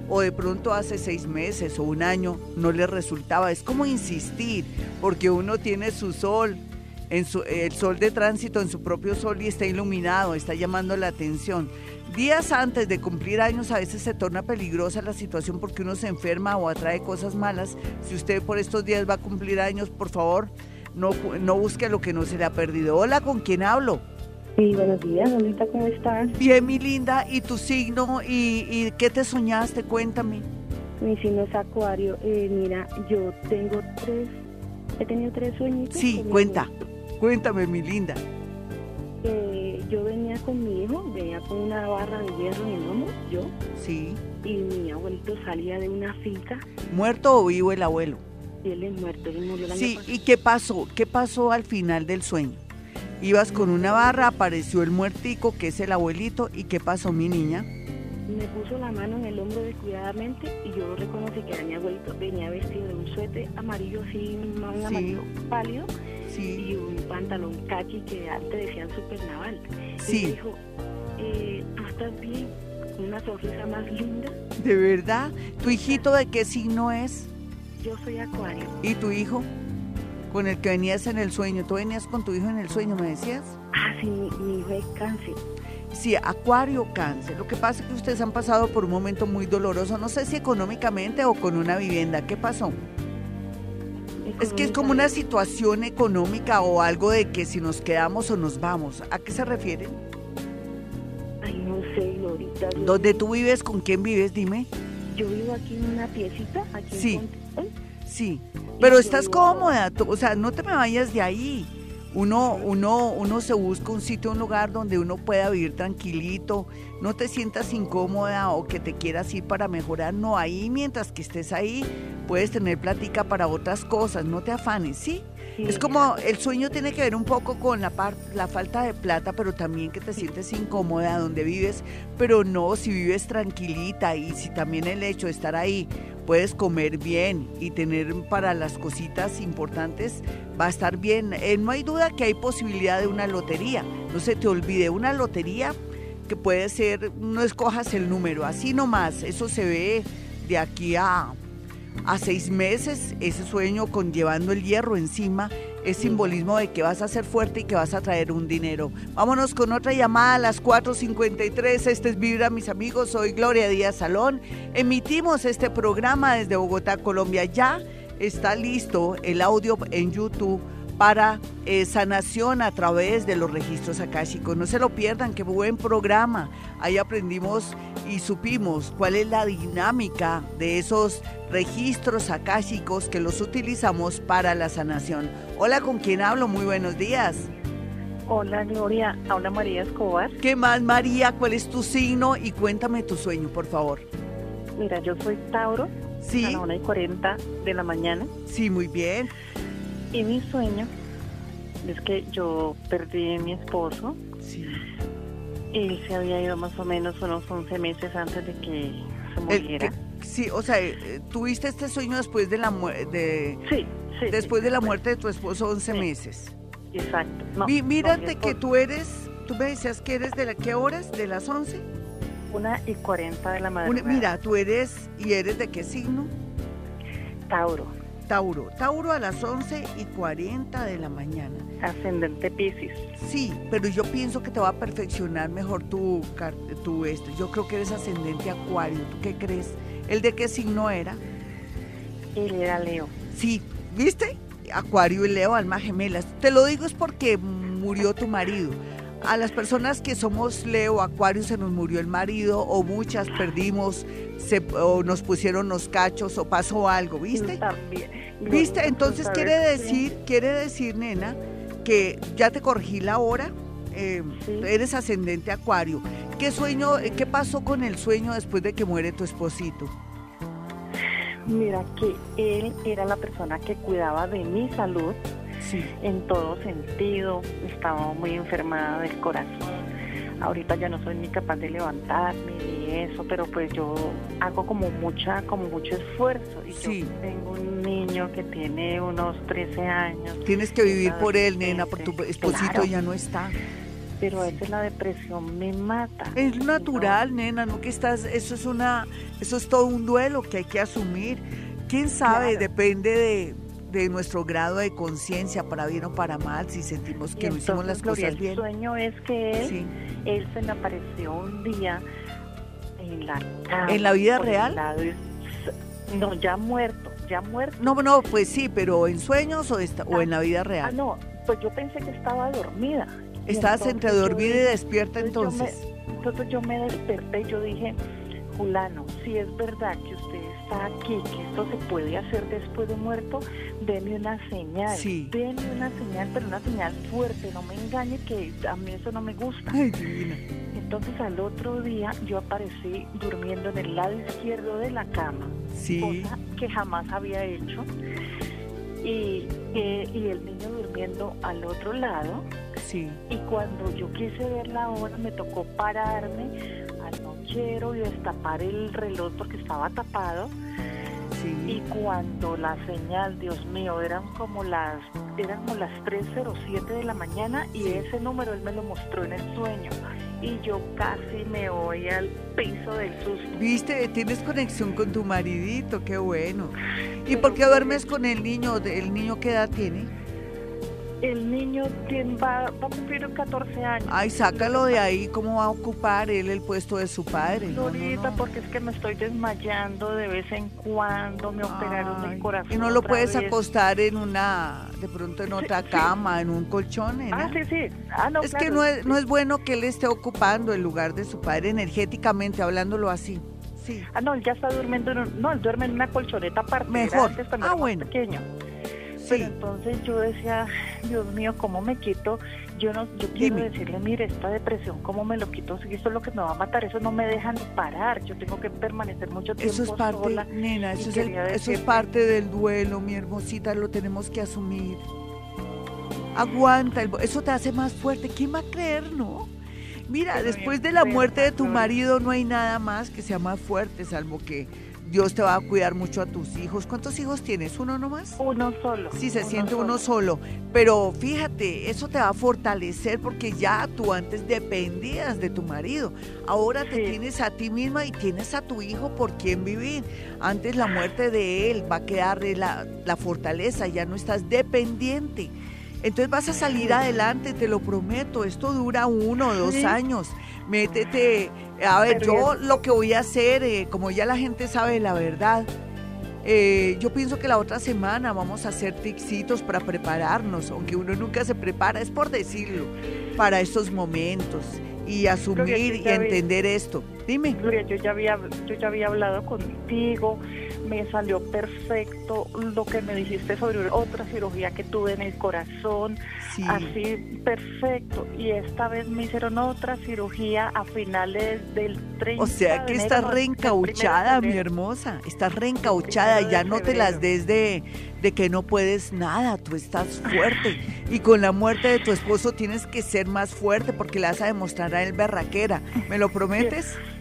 A: o de pronto hace seis meses o un año no le resultaba. Es como insistir, porque uno tiene su sol, el sol de tránsito en su propio sol y está iluminado, está llamando la atención. Días antes de cumplir años a veces se torna peligrosa la situación porque uno se enferma o atrae cosas malas. Si usted por estos días va a cumplir años, por favor, no, no busque lo que no se le ha perdido. Hola, ¿con quién hablo?
F: Sí, buenos días, Lolita, ¿cómo estás?
A: Bien, mi linda, ¿y tu signo? ¿Y, y qué te soñaste? Cuéntame.
F: Mi signo es Acuario. Eh, mira, yo tengo tres, he tenido tres sueños.
A: Sí, cuenta, cuéntame, mi linda.
F: yo venía con mi hijo, venía con una barra de hierro en el lomo, yo.
A: Sí.
F: Y mi abuelito salía de una finca.
A: ¿Muerto o vivo el abuelo?
F: Sí, él es muerto, él murió la
A: Sí, ¿y qué pasó? ¿Qué pasó al final del sueño? Ibas con una barra, apareció el muertico, que es el abuelito, ¿y qué pasó, mi niña?
F: Me puso la mano en el hombro descuidadamente y yo reconocí que era mi abuelito. Venía vestido de un suéter amarillo, así, un amarillo pálido, y un pantalón caqui que antes decían super naval.
A: Sí.
F: Y me dijo, eh, ¿tú estás bien? Una sonrisa más linda.
A: ¿De verdad? ¿Tu hijito de qué signo es?
F: Yo soy acuario.
A: ¿Y tu hijo? con el que venías en el sueño. ¿Tú venías con tu hijo en el sueño, me decías?
F: Ah, sí, mi, hijo es cáncer.
A: Sí, acuario cáncer. Lo que pasa es que ustedes han pasado por un momento muy doloroso, no sé si económicamente o con una vivienda. ¿Qué pasó? Es que es como una situación económica o algo de que si nos quedamos o nos vamos. ¿A qué se refiere?
F: Ay, no sé, ahorita.
A: ¿Dónde tú vives? ¿Con quién vives? Dime.
F: Yo vivo aquí en una piecita, aquí
A: sí. Sí, pero estás cómoda, o sea, no te me vayas de ahí. Uno, uno, uno se busca un sitio, un lugar donde uno pueda vivir tranquilito, no te sientas incómoda o que te quieras ir para mejorar. No, ahí mientras que estés ahí puedes tener plática para otras cosas, no te afanes, ¿sí? Es como el sueño tiene que ver un poco con la, la falta de plata, pero también que te sientes incómoda donde vives, pero no, si vives tranquilita y si también el hecho de estar ahí puedes comer bien y tener para las cositas importantes, va a estar bien. Eh, no hay duda que hay posibilidad de una lotería. No se te olvide, una lotería que puede ser, no escojas el número, así nomás, eso se ve de aquí a, a seis meses, ese sueño con llevando el hierro encima es simbolismo de que vas a ser fuerte y que vas a traer un dinero. Vámonos con otra llamada a las 4.53. Este es Vibra, mis amigos. Soy Gloria Díaz Salón. Emitimos este programa desde Bogotá, Colombia. Ya está listo el audio en YouTube para eh, sanación a través de los registros akáshicos. No se lo pierdan, qué buen programa. Ahí aprendimos y supimos cuál es la dinámica de esos registros akáshicos que los utilizamos para la sanación. Hola, ¿con quién hablo? Muy buenos días.
E: Hola, Gloria. Habla María Escobar.
A: ¿Qué más, María? ¿Cuál es tu signo? Y cuéntame tu sueño, por favor.
E: Mira, yo soy Tauro.
A: Sí.
E: A la 1 y 40 de la mañana.
A: Sí, muy bien.
E: Y mi sueño es que yo perdí a mi esposo.
A: Sí.
E: Él se había ido más o menos unos 11 meses antes de que se muriera.
A: sí, o sea, eh, tuviste este sueño después de la muerte.
E: Sí, sí.
A: Después de la muerte de tu esposo, 11 meses.
E: Exacto.
A: mírate que tú eres, tú me decías que eres de la, ¿qué horas? ¿De las 11?
E: Una y 40 de la madrugada.
A: mira, tú eres, ¿y eres de qué signo?
E: Tauro.
A: Tauro. Tauro a las 11 y 40 de la mañana.
E: Ascendente Pisces.
A: Sí, pero yo pienso que te va a perfeccionar mejor tu, tu esto. Yo creo que eres ascendente Acuario. ¿Tú qué crees? ¿El de qué signo era?
E: Él era Leo.
A: Sí, ¿viste? Acuario y Leo, alma gemelas. Te lo digo es porque murió tu marido a las personas que somos Leo, Acuario, se nos murió el marido o muchas perdimos, se, o nos pusieron los cachos o pasó algo, ¿viste?
E: También.
A: ¿Viste? Entonces quiere decir, quiere decir, nena, que ya te corregí la hora, eh, eres ascendente acuario. ¿Qué sueño, eh, qué pasó con el sueño después de que muere tu esposito?
E: Mira que él era la persona que cuidaba de mi salud en todo sentido. Estaba muy enfermada del corazón. Ahorita ya no soy ni capaz de levantarme ni eso, pero pues yo hago como mucha, como mucho esfuerzo. Y yo tengo un niño que tiene unos 13 años.
A: Tienes que vivir por él, nena, por tu esposito ya no está
E: pero a veces la depresión me mata.
A: Es natural, nena, no que estás, eso es una, eso es todo un duelo que hay que asumir. Quién sabe, depende de, nuestro grado de conciencia, para bien o para mal, si sentimos que no hicimos las cosas bien.
E: El sueño es que él, él se me apareció un día en la
A: ¿En la vida real?
E: no, ya muerto, ya muerto.
A: No, no, pues sí, pero en sueños o, o en la vida real.
E: Ah, no, pues yo pensé que estaba dormida
A: Estabas entre dormida y despierta entonces.
E: entonces yo me desperté y yo dije, Si es verdad que usted está aquí, que esto se puede hacer después de muerto, deme una señal. Sí. Deme una señal, pero una señal fuerte, no me engañe que a mí eso no me gusta.
A: Ay, divina.
E: Entonces al otro día yo aparecí durmiendo en el lado izquierdo de la cama, sí. cosa que jamás había hecho. Y, eh, y el niño durmiendo al otro lado y cuando yo quise ver la hora, me tocó pararme y destapar el reloj porque estaba tapado. Y cuando la señal, Dios mío, eran como las eran como las 3.07 de la mañana y ese número él me lo mostró en el sueño y yo casi me voy al piso del susto.
A: Viste, tienes conexión con tu maridito, qué bueno. ¿Y por qué duermes con el niño? ¿El niño qué edad tiene?
E: El niño tiene, va, a cumplir 14 años.
A: Ay, sácalo de ahí, ¿cómo va a ocupar él el puesto de su padre?
E: Ahorita, porque es que me estoy desmayando de vez en cuando, me operaron el corazón.
A: ¿Y no lo puedes acostar en una, de pronto en otra cama, en un colchón?
E: Ah, sí, sí. Ah, no,
A: es que no es, no es bueno que él esté ocupando el lugar de su padre energéticamente, hablándolo así. Sí.
E: Ah, no, él ya está durmiendo, en, no, él duerme en una colchoneta aparte.
A: Mejor. ah, bueno.
E: Pequeño. Pero entonces yo decía, Dios mío, ¿cómo me quito? Yo no, yo quiero decirle, mire, esta depresión, ¿cómo me lo quito? Si esto es lo que me va a matar, eso no me deja ni parar, yo tengo que permanecer mucho tiempo
A: Eso es parte, nena, eso, es, eso es parte del duelo, mi hermosita, lo tenemos que asumir. Aguanta, eso te hace más fuerte, ¿quién va a creer, no? Mira, después de la muerte de tu marido no hay nada más que sea más fuerte, salvo que Dios te va a cuidar mucho a tus hijos. ¿Cuántos hijos tienes? ¿Uno nomás?
E: Uno solo.
A: Sí, se siente uno solo. Pero fíjate, eso te va a fortalecer porque ya tú antes dependías de tu marido. Ahora te tienes a ti misma y tienes a tu hijo por quien vivir. Antes la muerte de él va a quedar la, la fortaleza, ya no estás dependiente. Entonces vas a salir adelante, te lo prometo. Esto dura uno o dos años métete. A ver, yo lo que voy a hacer, eh, como ya la gente sabe la verdad, eh, yo pienso que la otra semana vamos a hacer tixitos para prepararnos, aunque uno nunca se prepara, es por decirlo, para estos momentos y asumir y entender esto. Dime.
E: Gloria, yo ya había, yo ya había hablado contigo, me salió perfecto lo que me dijiste sobre otra cirugía que tuve en el corazón, así perfecto. Y esta vez me hicieron otra cirugía a finales del 30
A: O sea que estás reencauchada, mi hermosa, estás reencauchada, ya no te las des de, de que no puedes nada, tú estás fuerte. Y con la muerte de tu esposo tienes que ser más fuerte porque le vas a demostrar a él berraquera. ¿Me lo prometes?
E: Sí,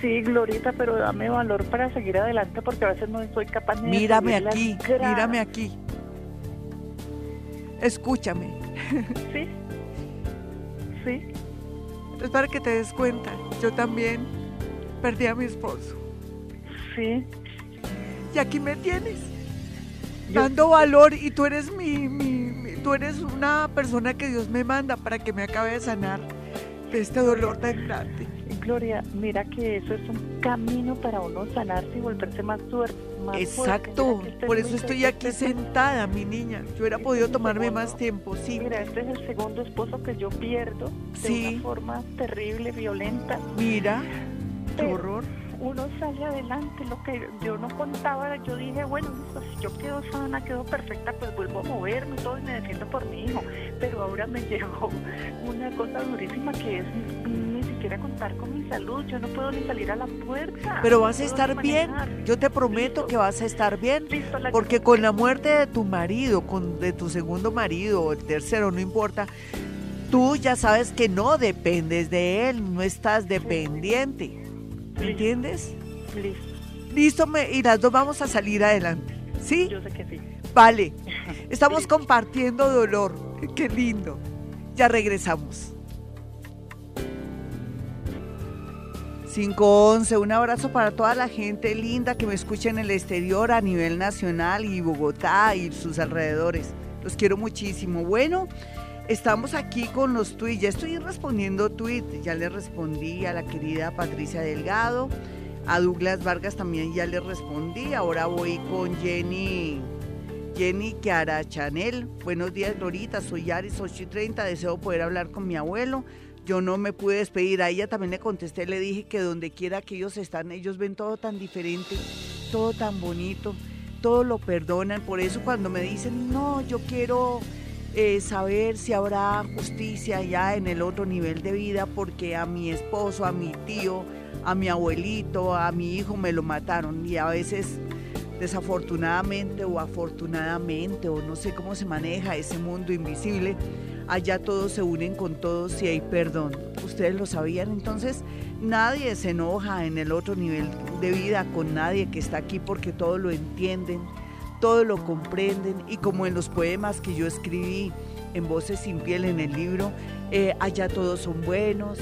E: sí, Glorita, pero dame valor para seguir adelante porque a veces no soy capaz de...
A: Mírame aquí, mírame aquí. Escúchame.
E: Sí, sí.
A: Es para que te des cuenta, yo también perdí a mi esposo.
E: Sí.
A: Y aquí me tienes, dando valor y tú eres mi, mi, tú eres una persona que Dios me manda para que me acabe de sanar de este dolor tan grande.
E: Gloria, mira que eso es un camino para uno sanarse y volverse más suerte.
A: Exacto, por eso estoy aquí sentada, mi niña. Yo hubiera podido este tomarme más tiempo, sí.
E: Mira, este es el segundo esposo que yo pierdo de una forma terrible, violenta.
A: Mira, qué horror.
E: uno sale adelante, lo que yo no contaba, yo dije, bueno, si yo quedo sana, quedo perfecta, pues vuelvo a moverme todo y me defiendo por mi hijo, pero ahora me llegó una cosa durísima que es siquiera contar con mi salud, yo no puedo ni salir a la puerta.
A: Pero vas a estar bien, yo te prometo que vas a estar bien, porque con la muerte de tu marido, con de tu segundo marido o el tercero, no importa, tú ya sabes que no dependes de él, no estás dependiente. ¿Me entiendes?
E: Listo.
A: Listo, me, y las dos vamos a salir adelante. ¿Sí?
E: Yo sé que sí.
A: Vale. Estamos compartiendo dolor. Qué lindo. Ya regresamos. 511, un abrazo para toda la gente linda que me escucha en el exterior a nivel nacional y Bogotá y sus alrededores. Los quiero muchísimo. Bueno, Estamos aquí con los tweets. Ya estoy respondiendo tweets. Ya le respondí a la querida Patricia Delgado. A Douglas Vargas también ya le respondí. Ahora voy con Jenny. Jenny Kiara Chanel. Buenos días, Glorita. Soy Aris 8 y 30. Deseo poder hablar con mi abuelo. Yo no me pude despedir. A ella también le contesté. Le dije que donde quiera que ellos están, ellos ven todo tan diferente, todo tan bonito, todo lo perdonan. Por eso cuando me dicen, no, yo quiero eh, saber si habrá justicia ya en el otro nivel de vida porque a mi esposo, a mi tío, a mi abuelito, a mi hijo me lo mataron y a veces desafortunadamente o afortunadamente o no sé cómo se maneja ese mundo invisible, allá todos se unen con todos y hay perdón. Ustedes lo sabían, entonces nadie se enoja en el otro nivel de vida con nadie que está aquí porque todos lo entienden todo lo comprenden y como en los poemas que yo escribí en Voces sin piel en el libro, eh, allá todos son buenos,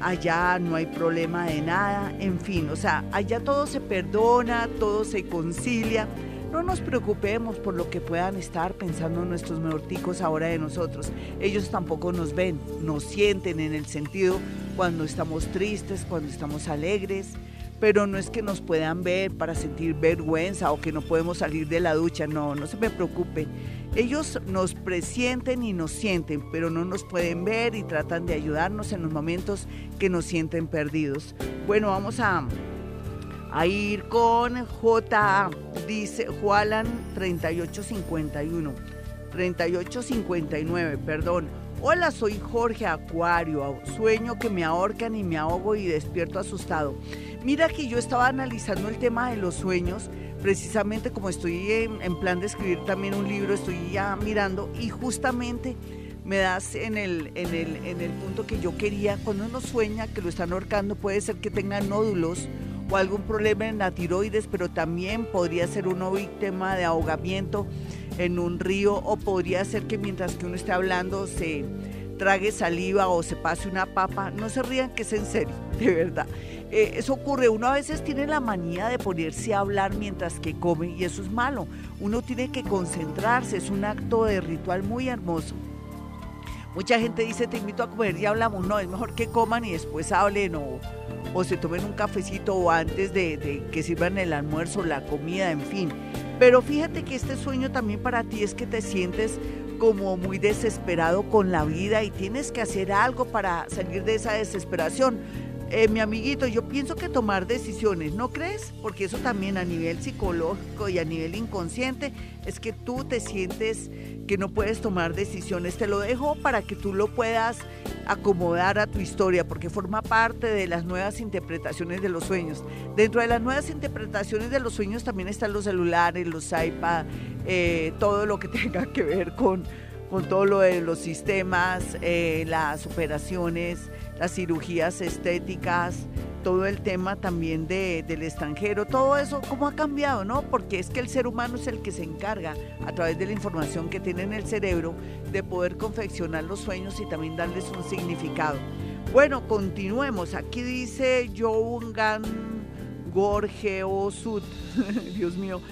A: allá no hay problema de nada, en fin, o sea, allá todo se perdona, todo se concilia. No nos preocupemos por lo que puedan estar pensando nuestros meorticos ahora de nosotros. Ellos tampoco nos ven, nos sienten en el sentido cuando estamos tristes, cuando estamos alegres, pero no es que nos puedan ver para sentir vergüenza o que no podemos salir de la ducha, no, no se me preocupe. Ellos nos presienten y nos sienten, pero no nos pueden ver y tratan de ayudarnos en los momentos que nos sienten perdidos. Bueno, vamos a, a ir con J, dice Jualan 3851, 3859, perdón. Hola, soy Jorge Acuario, sueño que me ahorcan y me ahogo y despierto asustado. Mira que yo estaba analizando el tema de los sueños, precisamente como estoy en, plan de escribir también un libro, estoy ya mirando y justamente me das en el, en, el, en el punto que yo quería, cuando uno sueña que lo están ahorcando, puede ser que tenga nódulos o algún problema en la tiroides, pero también podría ser uno víctima de ahogamiento en un río o podría ser que mientras que uno esté hablando se trague saliva o se pase una papa. No se rían que es en serio, de verdad. Eh, eso ocurre, uno a veces tiene la manía de ponerse a hablar mientras que come y eso es malo. Uno tiene que concentrarse, es un acto de ritual muy hermoso. Mucha gente dice, te invito a comer y hablamos. No, es mejor que coman y después hablen o, o se tomen un cafecito o antes de, de que sirvan el almuerzo, la comida, en fin. Pero fíjate que este sueño también para ti es que te sientes como muy desesperado con la vida y tienes que hacer algo para salir de esa desesperación eh, mi amiguito, yo pienso que tomar decisiones, ¿no crees? Porque eso también a nivel psicológico y a nivel inconsciente es que tú te sientes que no puedes tomar decisiones. Te lo dejo para que tú lo puedas acomodar a tu historia, porque forma parte de las nuevas interpretaciones de los sueños. Dentro de las nuevas interpretaciones de los sueños también están los celulares, los iPad, eh, todo lo que tenga que ver con, con todo lo de los sistemas, eh, las operaciones las cirugías estéticas, todo el tema también de, del extranjero, todo eso, ¿cómo ha cambiado, no? Porque es que el ser humano es el que se encarga, a través de la información que tiene en el cerebro, de poder confeccionar los sueños y también darles un significado. Bueno, continuemos. Aquí dice Joungan Gorgeo Sud. Dios mío.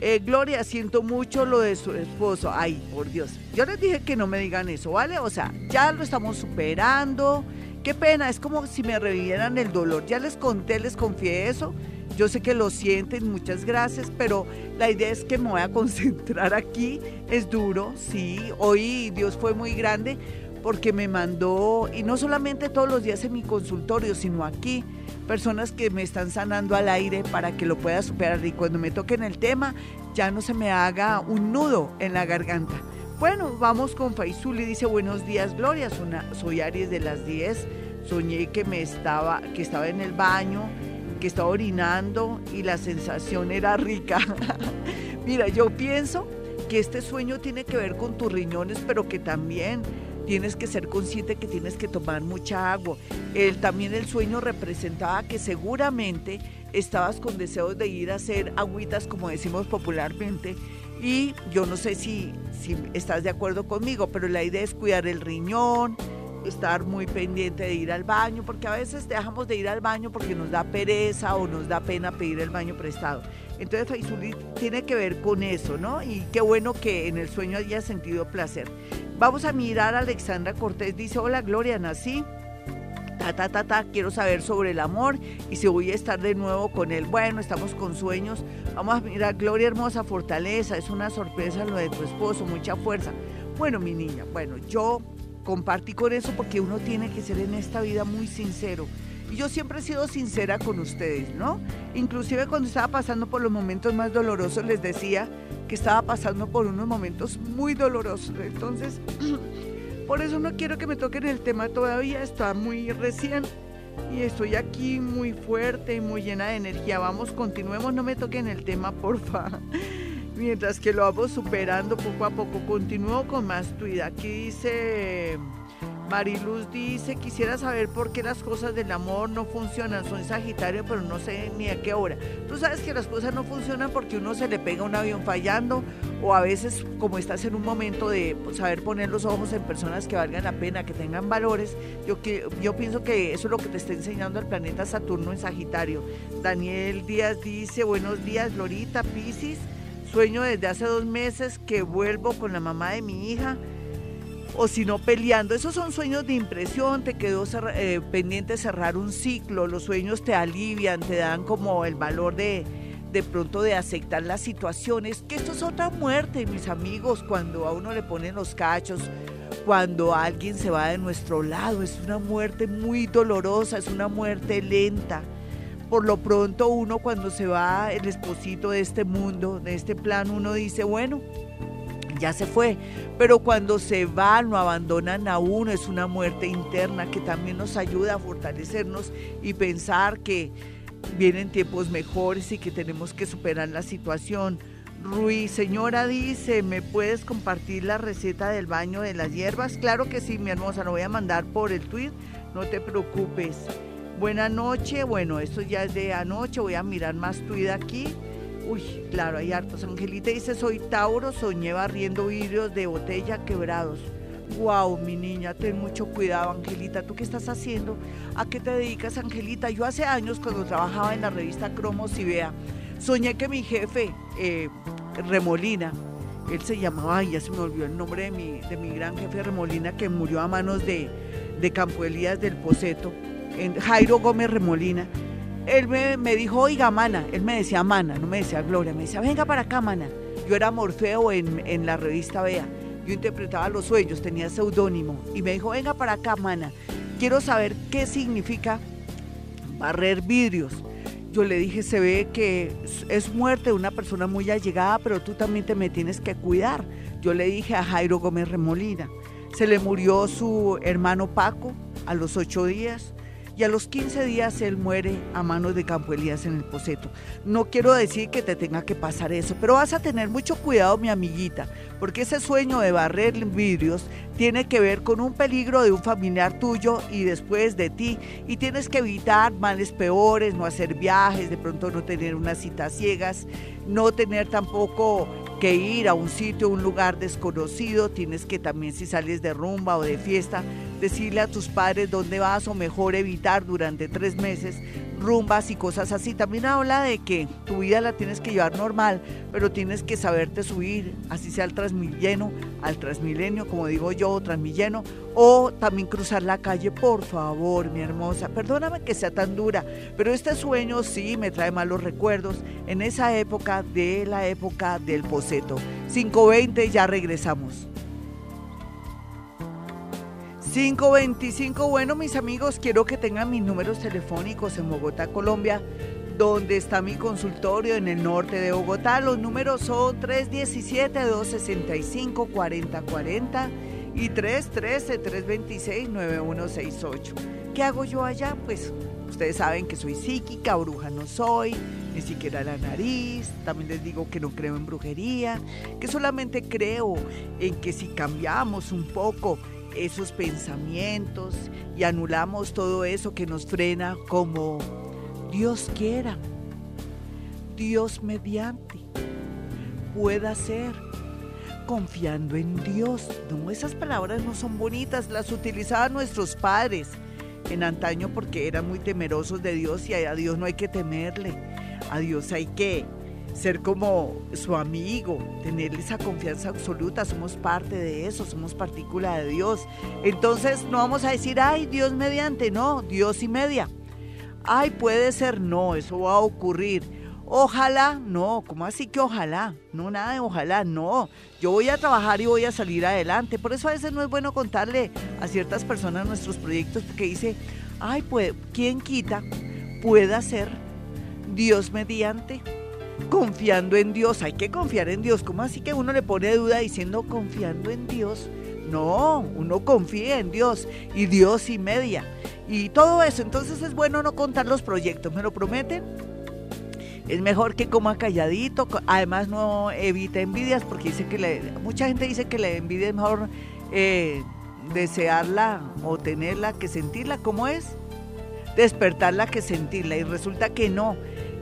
A: Eh, Gloria, siento mucho lo de su esposo. Ay, por Dios. Yo les dije que no me digan eso, ¿vale? O sea, ya lo estamos superando Qué pena, es como si me revivieran el dolor. Ya les conté, les confié eso. Yo sé que lo sienten, muchas gracias, pero la idea es que me voy a concentrar aquí. Es duro, sí. Hoy Dios fue muy grande porque me mandó, y no solamente todos los días en mi consultorio, sino aquí, personas que me están sanando al aire para que lo pueda superar y cuando me toquen el tema ya no se me haga un nudo en la garganta. Bueno, vamos con Faisuli, dice buenos días Gloria, soy Aries de las 10, soñé que me estaba, que estaba en el baño, que estaba orinando y la sensación era rica. Mira, yo pienso que este sueño tiene que ver con tus riñones, pero que también tienes que ser consciente que tienes que tomar mucha agua. El, también el sueño representaba que seguramente estabas con deseos de ir a hacer agüitas, como decimos popularmente, y yo no sé si, si estás de acuerdo conmigo, pero la idea es cuidar el riñón, estar muy pendiente de ir al baño, porque a veces dejamos de ir al baño porque nos da pereza o nos da pena pedir el baño prestado. Entonces Faisuli tiene que ver con eso, ¿no? Y qué bueno que en el sueño haya sentido placer. Vamos a mirar a Alexandra Cortés, dice, hola Gloria, nací. Ta, ta, ta, ta, quiero saber sobre el amor y si voy a estar de nuevo con él. Bueno, estamos con sueños. Vamos a mirar, Gloria hermosa, fortaleza, es una sorpresa lo de tu esposo, mucha fuerza. Bueno, mi niña, bueno, yo compartí con eso porque uno tiene que ser en esta vida muy sincero y yo siempre he sido sincera con ustedes, ¿no? Inclusive cuando estaba pasando por los momentos más dolorosos les decía que estaba pasando por unos momentos muy dolorosos. Entonces, por eso no quiero que me toquen el tema todavía, está muy recién y estoy aquí muy fuerte y muy llena de energía. Vamos, continuemos, no me toquen el tema, porfa. Mientras que lo vamos superando poco a poco, continúo con más tuida. Aquí dice Mariluz dice, quisiera saber por qué las cosas del amor no funcionan. Soy Sagitario, pero no sé ni a qué hora. Tú sabes que las cosas no funcionan porque uno se le pega un avión fallando o a veces como estás en un momento de saber poner los ojos en personas que valgan la pena, que tengan valores. Yo, yo pienso que eso es lo que te está enseñando el planeta Saturno en Sagitario. Daniel Díaz dice, buenos días, Lorita, Piscis. Sueño desde hace dos meses que vuelvo con la mamá de mi hija o si no peleando. Esos son sueños de impresión, te quedó eh, pendiente cerrar un ciclo, los sueños te alivian, te dan como el valor de de pronto de aceptar las situaciones, que esto es otra muerte, mis amigos, cuando a uno le ponen los cachos, cuando alguien se va de nuestro lado, es una muerte muy dolorosa, es una muerte lenta. Por lo pronto uno cuando se va el esposito de este mundo, de este plano, uno dice, bueno, ya se fue. Pero cuando se van o abandonan a uno es una muerte interna que también nos ayuda a fortalecernos y pensar que vienen tiempos mejores y que tenemos que superar la situación. Ruiz, señora dice, ¿me puedes compartir la receta del baño de las hierbas? Claro que sí, mi hermosa, lo voy a mandar por el tweet, no te preocupes. Buena noche, bueno, esto ya es de anoche, voy a mirar más tweet aquí. Uy, claro, hay hartos. Angelita dice, soy Tauro, soñé barriendo vidrios de botella quebrados. Wow, mi niña, ten mucho cuidado, Angelita. ¿Tú qué estás haciendo? ¿A qué te dedicas, Angelita? Yo hace años, cuando trabajaba en la revista Cromos y Vea, soñé que mi jefe, eh, Remolina, él se llamaba, ya se me olvidó el nombre de mi, de mi gran jefe Remolina, que murió a manos de, de Campo Elías del Poceto, en Jairo Gómez Remolina él me, dijo, oiga, Mana, él me decía Mana, no me decía Gloria, me decía, venga para acá, Mana. Yo era Morfeo en, en la revista Bea, yo interpretaba los sueños, tenía seudónimo, y me dijo, venga para acá, Mana, quiero saber qué significa barrer vidrios. Yo le dije, se ve que es muerte de una persona muy allegada, pero tú también te me tienes que cuidar. Yo le dije a Jairo Gómez Remolina, se le murió su hermano Paco a los ocho días, y a los 15 días él muere a manos de Campo Elías en el Poceto. No quiero decir que te tenga que pasar eso, pero vas a tener mucho cuidado, mi amiguita, porque ese sueño de barrer vidrios tiene que ver con un peligro de un familiar tuyo y después de ti, y tienes que evitar males peores, no hacer viajes, de pronto no tener unas citas ciegas, no tener tampoco que ir a un sitio, un lugar desconocido, tienes que también si sales de rumba o de fiesta, decirle a tus padres dónde vas o mejor evitar durante tres meses rumbas y cosas así. También habla de que tu vida la tienes que llevar normal, pero tienes que saberte subir, así sea al transmilleno, al transmilenio, como digo yo, transmilleno, o también cruzar la calle, por favor, mi hermosa. Perdóname que sea tan dura, pero este sueño sí me trae malos recuerdos en esa época de la época del poseto. 520, ya regresamos. 525, bueno mis amigos, quiero que tengan mis números telefónicos en Bogotá, Colombia, donde está mi consultorio en el norte de Bogotá. Los números son 317-265-4040 y 313-326-9168. ¿Qué hago yo allá? Pues ustedes saben que soy psíquica, bruja no soy, ni siquiera la nariz, también les digo que no creo en brujería, que solamente creo en que si cambiamos un poco esos pensamientos y anulamos todo eso que nos frena como Dios quiera, Dios mediante, pueda ser, confiando en Dios. No, esas palabras no son bonitas, las utilizaban nuestros padres en antaño porque eran muy temerosos de Dios y a Dios no hay que temerle, a Dios hay que ser como su amigo, tener esa confianza absoluta, somos parte de eso, somos partícula de Dios. Entonces no vamos a decir, ay, Dios mediante, no, Dios y media. Ay, puede ser, no, eso va a ocurrir. Ojalá, no, ¿cómo así que ojalá? No, nada de ojalá, no. Yo voy a trabajar y voy a salir adelante. Por eso a veces no es bueno contarle a ciertas personas nuestros proyectos porque dice, ay, pues, ¿quién quita? Pueda ser Dios mediante confiando en Dios. Hay que confiar en Dios. ¿Cómo así que uno le pone duda diciendo confiando en Dios? No, uno confía en Dios y Dios y media. Y todo eso. Entonces es bueno no contar los proyectos. ¿Me lo prometen? Es mejor que coma calladito. Además no evita envidias porque dice que mucha gente dice que la envidia es mejor eh, desearla o tenerla que sentirla. ¿Cómo es? Despertarla que sentirla. Y resulta que no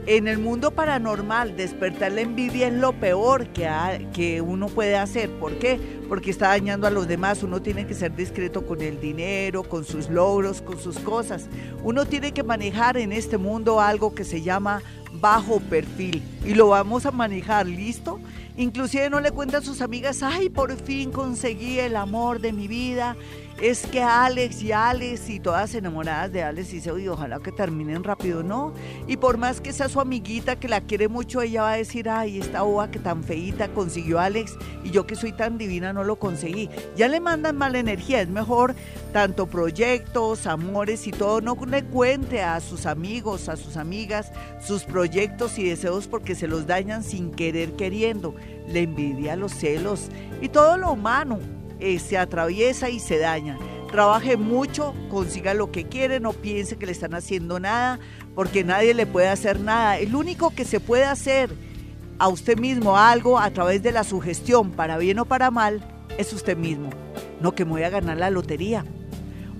A: en el mundo paranormal, despertar la envidia es lo peor que, que uno puede hacer. ¿Por qué? Porque está dañando a los demás. Uno tiene que ser discreto con el dinero, con sus logros, con sus cosas. Uno tiene que manejar en este mundo algo que se llama bajo perfil. Y lo vamos a manejar, ¿listo? Inclusive no le cuenta a sus amigas, ay, por fin conseguí el amor de mi vida es que Alex y Alex y todas enamoradas de Alex dice, oye, ojalá que terminen rápido, ¿no? Y por más que sea su amiguita que la quiere mucho, ella va a decir, ay, esta boba que tan feita consiguió Alex y yo que soy tan divina no lo conseguí. Ya le mandan mala energía, es mejor tanto proyectos, amores y todo, no le cuente a sus amigos, a sus amigas, sus proyectos y deseos porque se los dañan sin querer queriendo. La envidia, los celos y todo lo humano eh, se atraviesa y se daña. Trabaje mucho, consiga lo que quiere, no piense que le están haciendo nada, porque nadie le puede hacer nada. El único que se puede hacer a usted mismo algo a través de la sugestión, para bien o para mal, es usted mismo. No que me voy a ganar la lotería.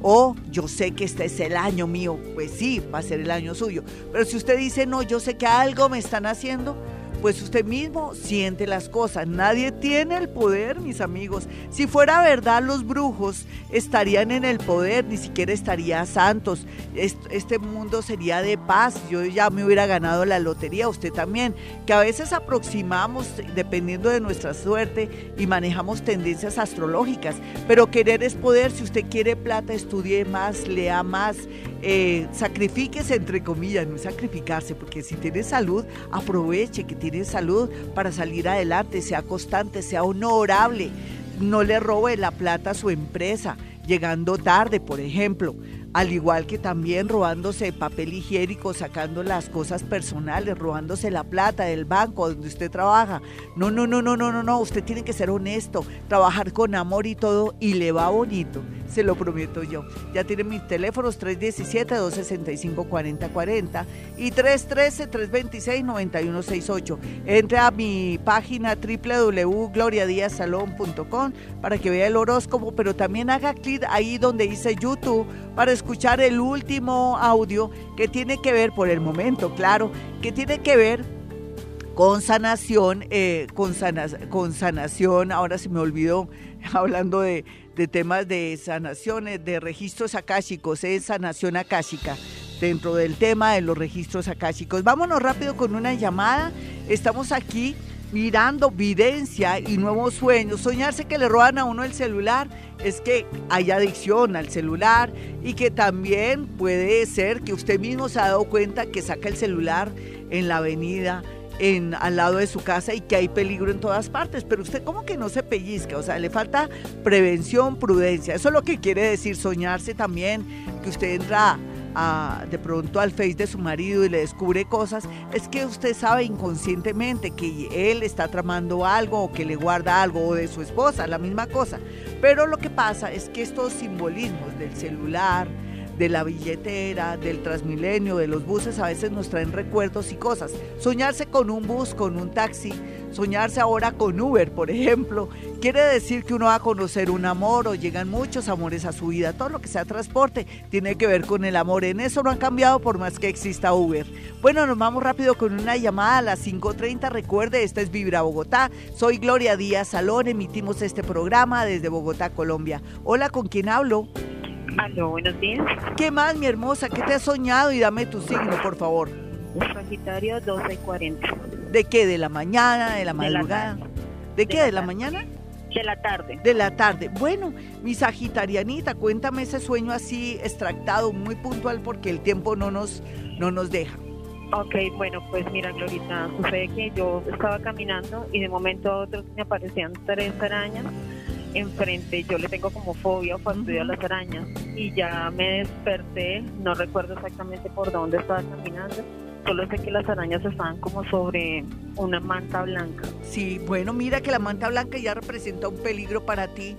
A: O yo sé que este es el año mío, pues sí, va a ser el año suyo. Pero si usted dice, no, yo sé que algo me están haciendo, pues usted mismo siente las cosas. Nadie tiene el poder, mis amigos. Si fuera verdad, los brujos estarían en el poder, ni siquiera estaría santos. Este mundo sería de paz. Yo ya me hubiera ganado la lotería, usted también. Que a veces aproximamos dependiendo de nuestra suerte y manejamos tendencias astrológicas. Pero querer es poder. Si usted quiere plata, estudie más, lea más, eh, sacrifíquese entre comillas, no sacrificarse, porque si tiene salud, aproveche que tiene salud para salir adelante, sea constante, sea honorable, no le robe la plata a su empresa, llegando tarde, por ejemplo al igual que también robándose papel higiénico, sacando las cosas personales, robándose la plata del banco donde usted trabaja. No, no, no, no, no, no, no, usted tiene que ser honesto, trabajar con amor y todo y le va bonito, se lo prometo yo. Ya tiene mis teléfonos 317-265-4040 y 313-326-9168. Entre a mi página www.gloriadiasalón.com para que vea el horóscopo, pero también haga clic ahí donde dice YouTube para escuchar el último audio que tiene que ver, por el momento, claro, que tiene que ver con sanación, eh, con, con sanación, ahora se me olvidó, hablando de, de temas de sanaciones, de registros akáshicos, es sanación akáshica dentro del tema de los registros akáshicos. Vámonos rápido con una llamada. Estamos aquí mirando videncia y nuevos sueños. Soñarse que le roban a uno el celular es que hay adicción al celular y que también puede ser que usted mismo se ha dado cuenta que saca el celular en la avenida en, al lado de su casa y que hay peligro en todas partes, pero usted como que no se pellizca, o sea, le falta prevención, prudencia. Eso es lo que quiere decir soñarse también, que usted entra de pronto al face de su marido y le descubre cosas, es que usted sabe inconscientemente que él está tramando algo o que le guarda algo o de su esposa, la misma cosa. Pero lo que pasa es que estos simbolismos del celular, de la billetera, del transmilenio, de los buses, a veces nos traen recuerdos y cosas. Soñarse con un bus, con un taxi, soñarse ahora con Uber, por ejemplo, quiere decir que uno va a conocer un amor o llegan muchos amores a su vida. Todo lo que sea transporte tiene que ver con el amor. En eso no han cambiado por más que exista Uber. Bueno, nos vamos rápido con una llamada a las 5.30. Recuerde, esta es Vibra Bogotá. Soy Gloria Díaz Salón. Emitimos este programa desde Bogotá, Colombia. Hola, ¿con quién hablo?
G: Aló, buenos días.
A: ¿Qué más, mi hermosa? ¿Qué te has soñado? Y dame tu signo, por favor.
G: Sagitario 12 y 40.
A: ¿De qué? ¿De la mañana? ¿De la madrugada? ¿De, qué? ¿De la mañana?
G: De la tarde.
A: De la tarde. Bueno, mi sagitarianita, cuéntame ese sueño así extractado, muy puntual, porque el tiempo no nos, no nos deja.
G: Ok, bueno, pues mira, Glorita, sucede que yo estaba caminando y de momento a otro me aparecían tres arañas enfrente, yo le tengo como fobia o fastidio a las arañas y ya me desperté, no recuerdo exactamente por dónde estaba caminando, solo sé que las arañas estaban como sobre una manta blanca.
A: Sí, bueno, mira que la manta blanca ya representa un peligro para ti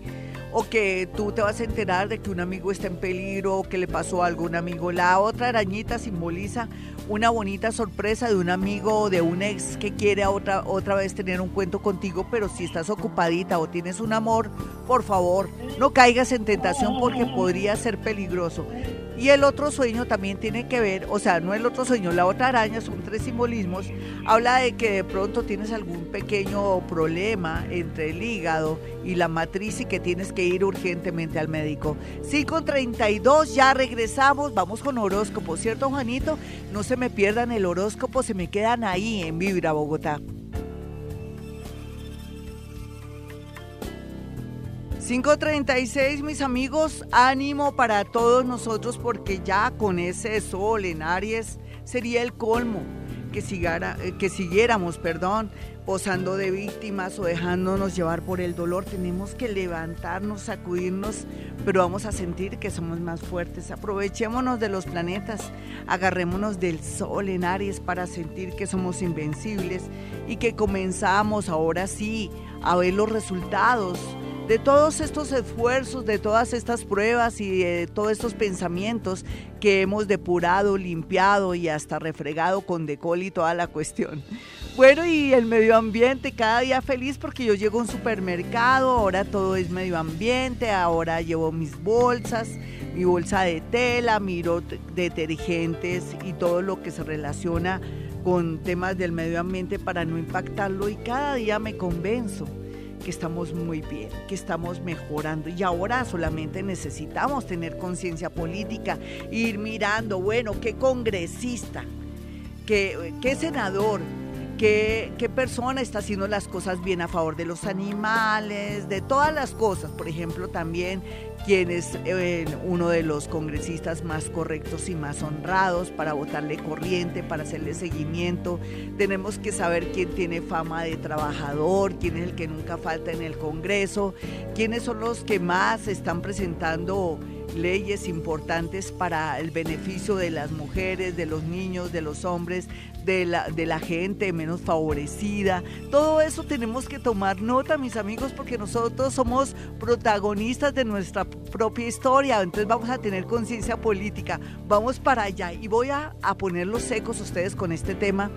A: o que tú te vas a enterar de que un amigo está en peligro o que le pasó algo a un amigo. La otra arañita simboliza una bonita sorpresa de un amigo o de un ex que quiere otra, otra vez tener un cuento contigo, pero si estás ocupadita o tienes un amor, por favor, no caigas en tentación porque podría ser peligroso. Y el otro sueño también tiene que ver, o sea, no el otro sueño, la otra araña, son tres simbolismos, habla de que de pronto tienes algún pequeño problema entre el hígado y la matriz y que tienes que ir urgentemente al médico. 5.32, ya regresamos, vamos con horóscopo, ¿cierto Juanito? No se me pierdan el horóscopo, se me quedan ahí en Vibra Bogotá. 5.36, mis amigos, ánimo para todos nosotros porque ya con ese sol en Aries sería el colmo que, eh, que siguiéramos, perdón, posando de víctimas o dejándonos llevar por el dolor. Tenemos que levantarnos, sacudirnos, pero vamos a sentir que somos más fuertes. Aprovechémonos de los planetas, agarrémonos del sol en Aries para sentir que somos invencibles y que comenzamos ahora sí a ver los resultados de todos estos esfuerzos, de todas estas pruebas y de todos estos pensamientos que hemos depurado, limpiado y hasta refregado con decol y toda la cuestión. Bueno, y el medio ambiente, cada día feliz porque yo llego a un supermercado, ahora todo es medio ambiente, ahora llevo mis bolsas, mi bolsa de tela, miro detergentes y todo lo que se relaciona con temas del medio ambiente para no impactarlo y cada día me convenzo que estamos muy bien, que estamos mejorando. Y ahora solamente necesitamos tener conciencia política, ir mirando, bueno, qué congresista, qué, qué senador, qué, persona está haciendo las cosas bien a favor de los animales, de todas las cosas, por ejemplo, también quién es eh, uno de los congresistas más correctos y más honrados para votarle corriente, para hacerle seguimiento. Tenemos que saber quién tiene fama de trabajador, quién es el que nunca falta en el Congreso, quiénes son los que más están presentando leyes importantes para el beneficio de las mujeres, de los niños, de los hombres, de la, de la gente menos favorecida. Todo eso tenemos que tomar nota, mis amigos, porque nosotros somos protagonistas de nuestra propia historia. Entonces vamos a tener conciencia política. Vamos para allá y voy a, a poner los secos ustedes con este tema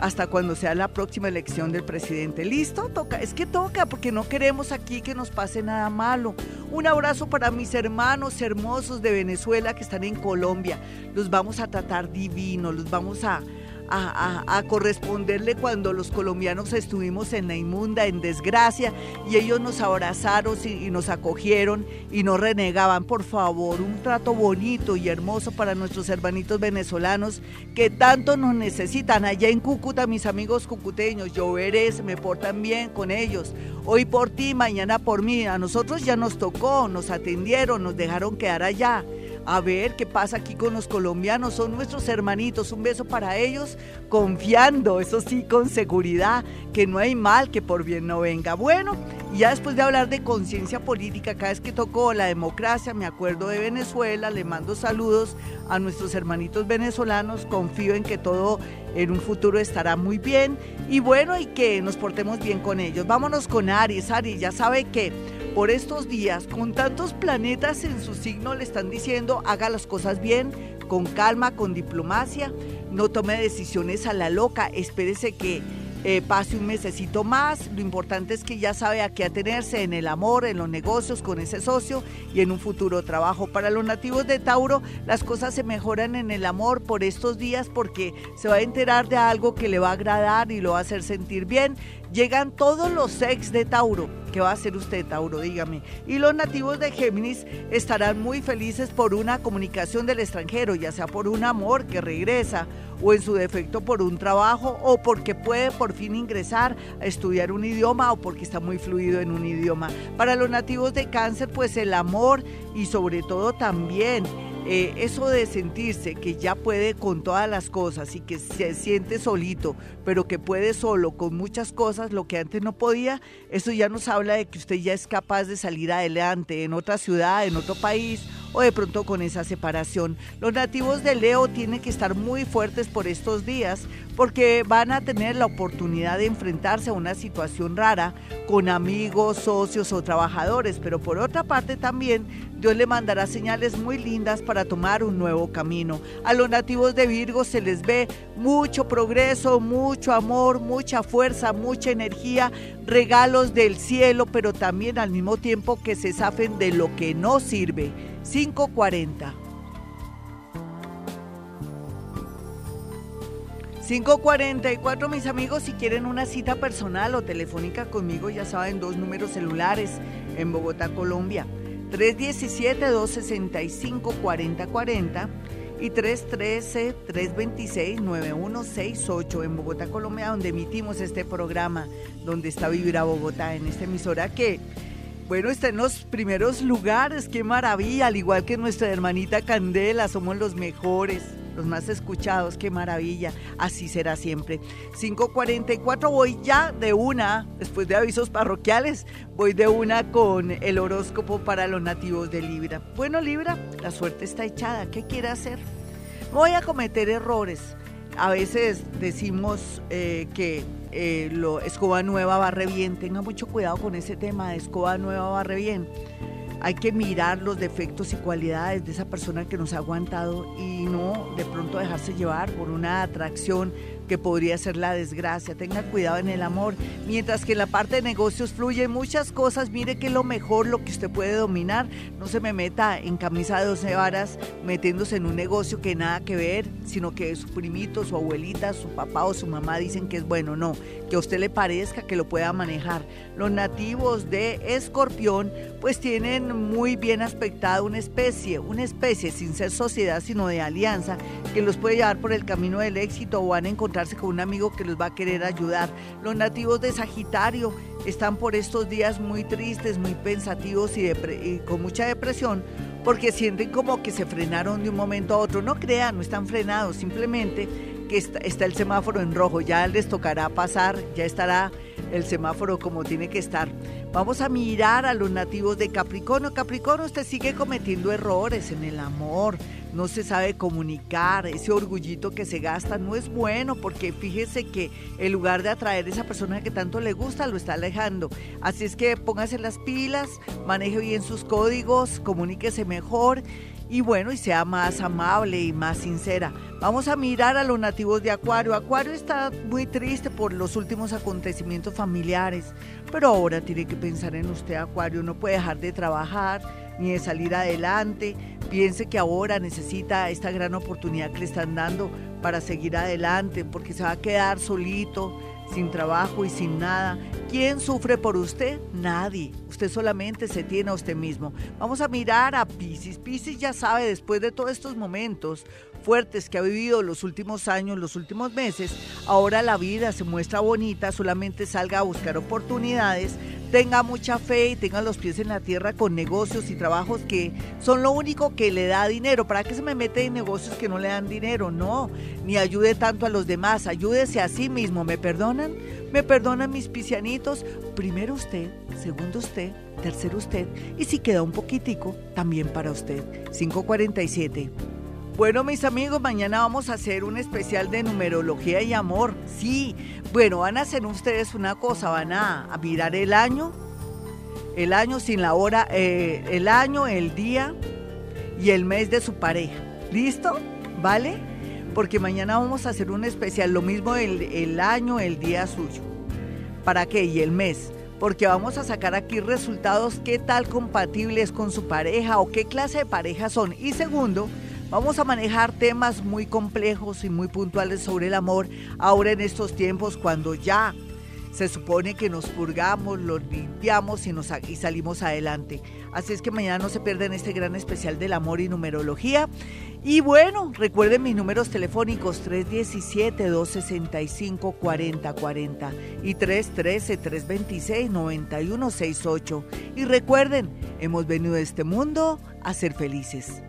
A: hasta cuando sea la próxima elección del presidente. ¿Listo? Toca, es que toca, porque no queremos aquí que nos pase nada malo. Un abrazo para mis hermanos hermosos de Venezuela que están en Colombia. Los vamos a tratar divino, los vamos a, a, corresponderle cuando los colombianos estuvimos en la inmunda, en desgracia, y ellos nos abrazaron y, nos acogieron y nos renegaban. Por favor, un trato bonito y hermoso para nuestros hermanitos venezolanos que tanto nos necesitan. Allá en Cúcuta, mis amigos cucuteños, lloveré, se me portan bien con ellos. Hoy por ti, mañana por mí. A nosotros ya nos tocó, nos atendieron, nos dejaron quedar allá a ver qué pasa aquí con los colombianos. Son nuestros hermanitos. Un beso para ellos, confiando, eso sí, con seguridad, que no hay mal que por bien no venga. Bueno, ya después de hablar de conciencia política, cada vez que tocó la democracia, me acuerdo de Venezuela, le mando saludos a nuestros hermanitos venezolanos, confío en que todo en un futuro estará muy bien y bueno, y que nos portemos bien con ellos. Vámonos con Aries. Aries ya sabe que por estos días, con tantos planetas en su signo, le están diciendo haga las cosas bien, con calma, con diplomacia, no tome decisiones a la loca, espérese que eh, pase un mesecito más. Lo importante es que ya sabe a qué atenerse en el amor, en los negocios, con ese socio y en un futuro trabajo. Para los nativos de Tauro, las cosas se mejoran en el amor por estos días porque se va a enterar de algo que le va a agradar y lo va a hacer sentir bien. Llegan todos los ex de Tauro. ¿Qué va a hacer usted, Tauro? Dígame. Y los nativos de Géminis estarán muy felices por una comunicación del extranjero, ya sea por un amor que regresa o en su defecto por un trabajo o porque puede por fin ingresar a estudiar un idioma o porque está muy fluido en un idioma. Para los nativos de cáncer, pues el amor y sobre todo también eh, eso de sentirse que ya puede con todas las cosas y que se siente solito, pero que puede solo con muchas cosas, lo que antes no podía, eso ya nos habla de que usted ya es capaz de salir adelante en otra ciudad, en otro país o de pronto con esa separación. Los nativos de Leo tienen que estar muy fuertes por estos días porque van a tener la oportunidad de enfrentarse a una situación rara con amigos, socios o trabajadores, pero por otra parte también Dios le mandará señales muy lindas para tomar un nuevo camino. A los nativos de Virgo se les ve mucho progreso, mucho amor, mucha fuerza, mucha energía, regalos del cielo, pero también al mismo tiempo que se zafen de lo que no sirve. 540. 544, mis amigos, si quieren una cita personal o telefónica conmigo, ya saben, dos números celulares en Bogotá, Colombia. 317-265-4040 y 313-326-9168 en Bogotá, Colombia, donde emitimos este programa, donde está Vibra Bogotá, en esta emisora que bueno, está en los primeros lugares, qué maravilla, al igual que nuestra hermanita Candela, somos los mejores, los más escuchados, qué maravilla, así será siempre. 5.44, voy ya de una, después de avisos parroquiales, voy de una con el horóscopo para los nativos de Libra. Bueno, Libra, la suerte está echada, ¿qué quiere hacer? Voy a cometer errores. A veces decimos eh, que eh, lo, escoba nueva barre bien. Tenga mucho cuidado con ese tema de escoba nueva barre bien. Hay que mirar los defectos y cualidades de esa persona que nos ha aguantado y no de pronto dejarse llevar por una atracción que podría ser la desgracia. Tenga cuidado en el amor. Mientras que en la parte de negocios fluyen muchas cosas, mire que lo mejor, lo que usted puede dominar. No se me meta en camisa de 12 varas metiéndose en un negocio que nada que ver, sino que su primito, su abuelita, su papá o su mamá dicen que es bueno. No, que a usted le parezca que lo pueda manejar. Los nativos de Escorpión pues tienen muy bien aspectada una especie, una especie sin ser sociedad, sino de alianza, que los puede llevar por el camino del éxito o van a encontrar con un amigo que los va a querer ayudar. Los nativos de Sagitario están por estos días muy tristes, muy pensativos y, con mucha depresión porque sienten como que se frenaron de un momento a otro. No crean, no están frenados, simplemente que está, el semáforo en rojo, ya les tocará pasar, ya estará el semáforo como tiene que estar. Vamos a mirar a los nativos de Capricornio. Capricornio, usted sigue cometiendo errores en el amor, no se sabe comunicar, ese orgullito que se gasta no es bueno porque fíjese que en lugar de atraer a esa persona que tanto le gusta, lo está alejando. Así es que póngase las pilas, maneje bien sus códigos, comuníquese mejor y bueno, y sea más amable y más sincera. Vamos a mirar a los nativos de Acuario. Acuario está muy triste por los últimos acontecimientos familiares, pero ahora tiene que pensar en usted, Acuario. No puede dejar de trabajar ni de salir adelante. Piense que ahora necesita esta gran oportunidad que le están dando para seguir adelante, porque se va a quedar solito sin trabajo y sin nada. ¿Quién sufre por usted? Nadie. Usted solamente se tiene a usted mismo. Vamos a mirar a Pisces. Pisces ya sabe, después de todos estos momentos fuertes que ha vivido los últimos años, los últimos meses, ahora la vida se muestra bonita, solamente salga a buscar oportunidades tenga mucha fe y tenga los pies en la tierra con negocios y trabajos que son lo único que le da dinero. ¿Para qué se me mete en negocios que no le dan dinero? No, ni ayude tanto a los demás, ayúdese a sí mismo. ¿Me perdonan? ¿Me perdonan mis pisianitos? Primero usted, segundo usted, tercero usted y si queda un poquitico, también para usted. 547. Bueno, mis amigos, mañana vamos a hacer un especial de numerología y amor. Sí, bueno, van a hacer ustedes una cosa, van a, mirar el año, el año sin la hora, eh, el año, el día y el mes de su pareja. ¿Listo? ¿Vale? Porque mañana vamos a hacer un especial, lo mismo el, el año, el día suyo. ¿Para qué? Y el mes porque vamos a sacar aquí resultados qué tal compatibles con su pareja o qué clase de pareja son. Y segundo, Vamos a manejar temas muy complejos y muy puntuales sobre el amor ahora en estos tiempos cuando ya se supone que nos purgamos, los limpiamos y, nos, y salimos adelante. Así es que mañana no se pierdan este gran especial del amor y numerología. Y bueno, recuerden mis números telefónicos 317-265-4040 y 313-326-9168. Y recuerden, hemos venido a este mundo a ser felices.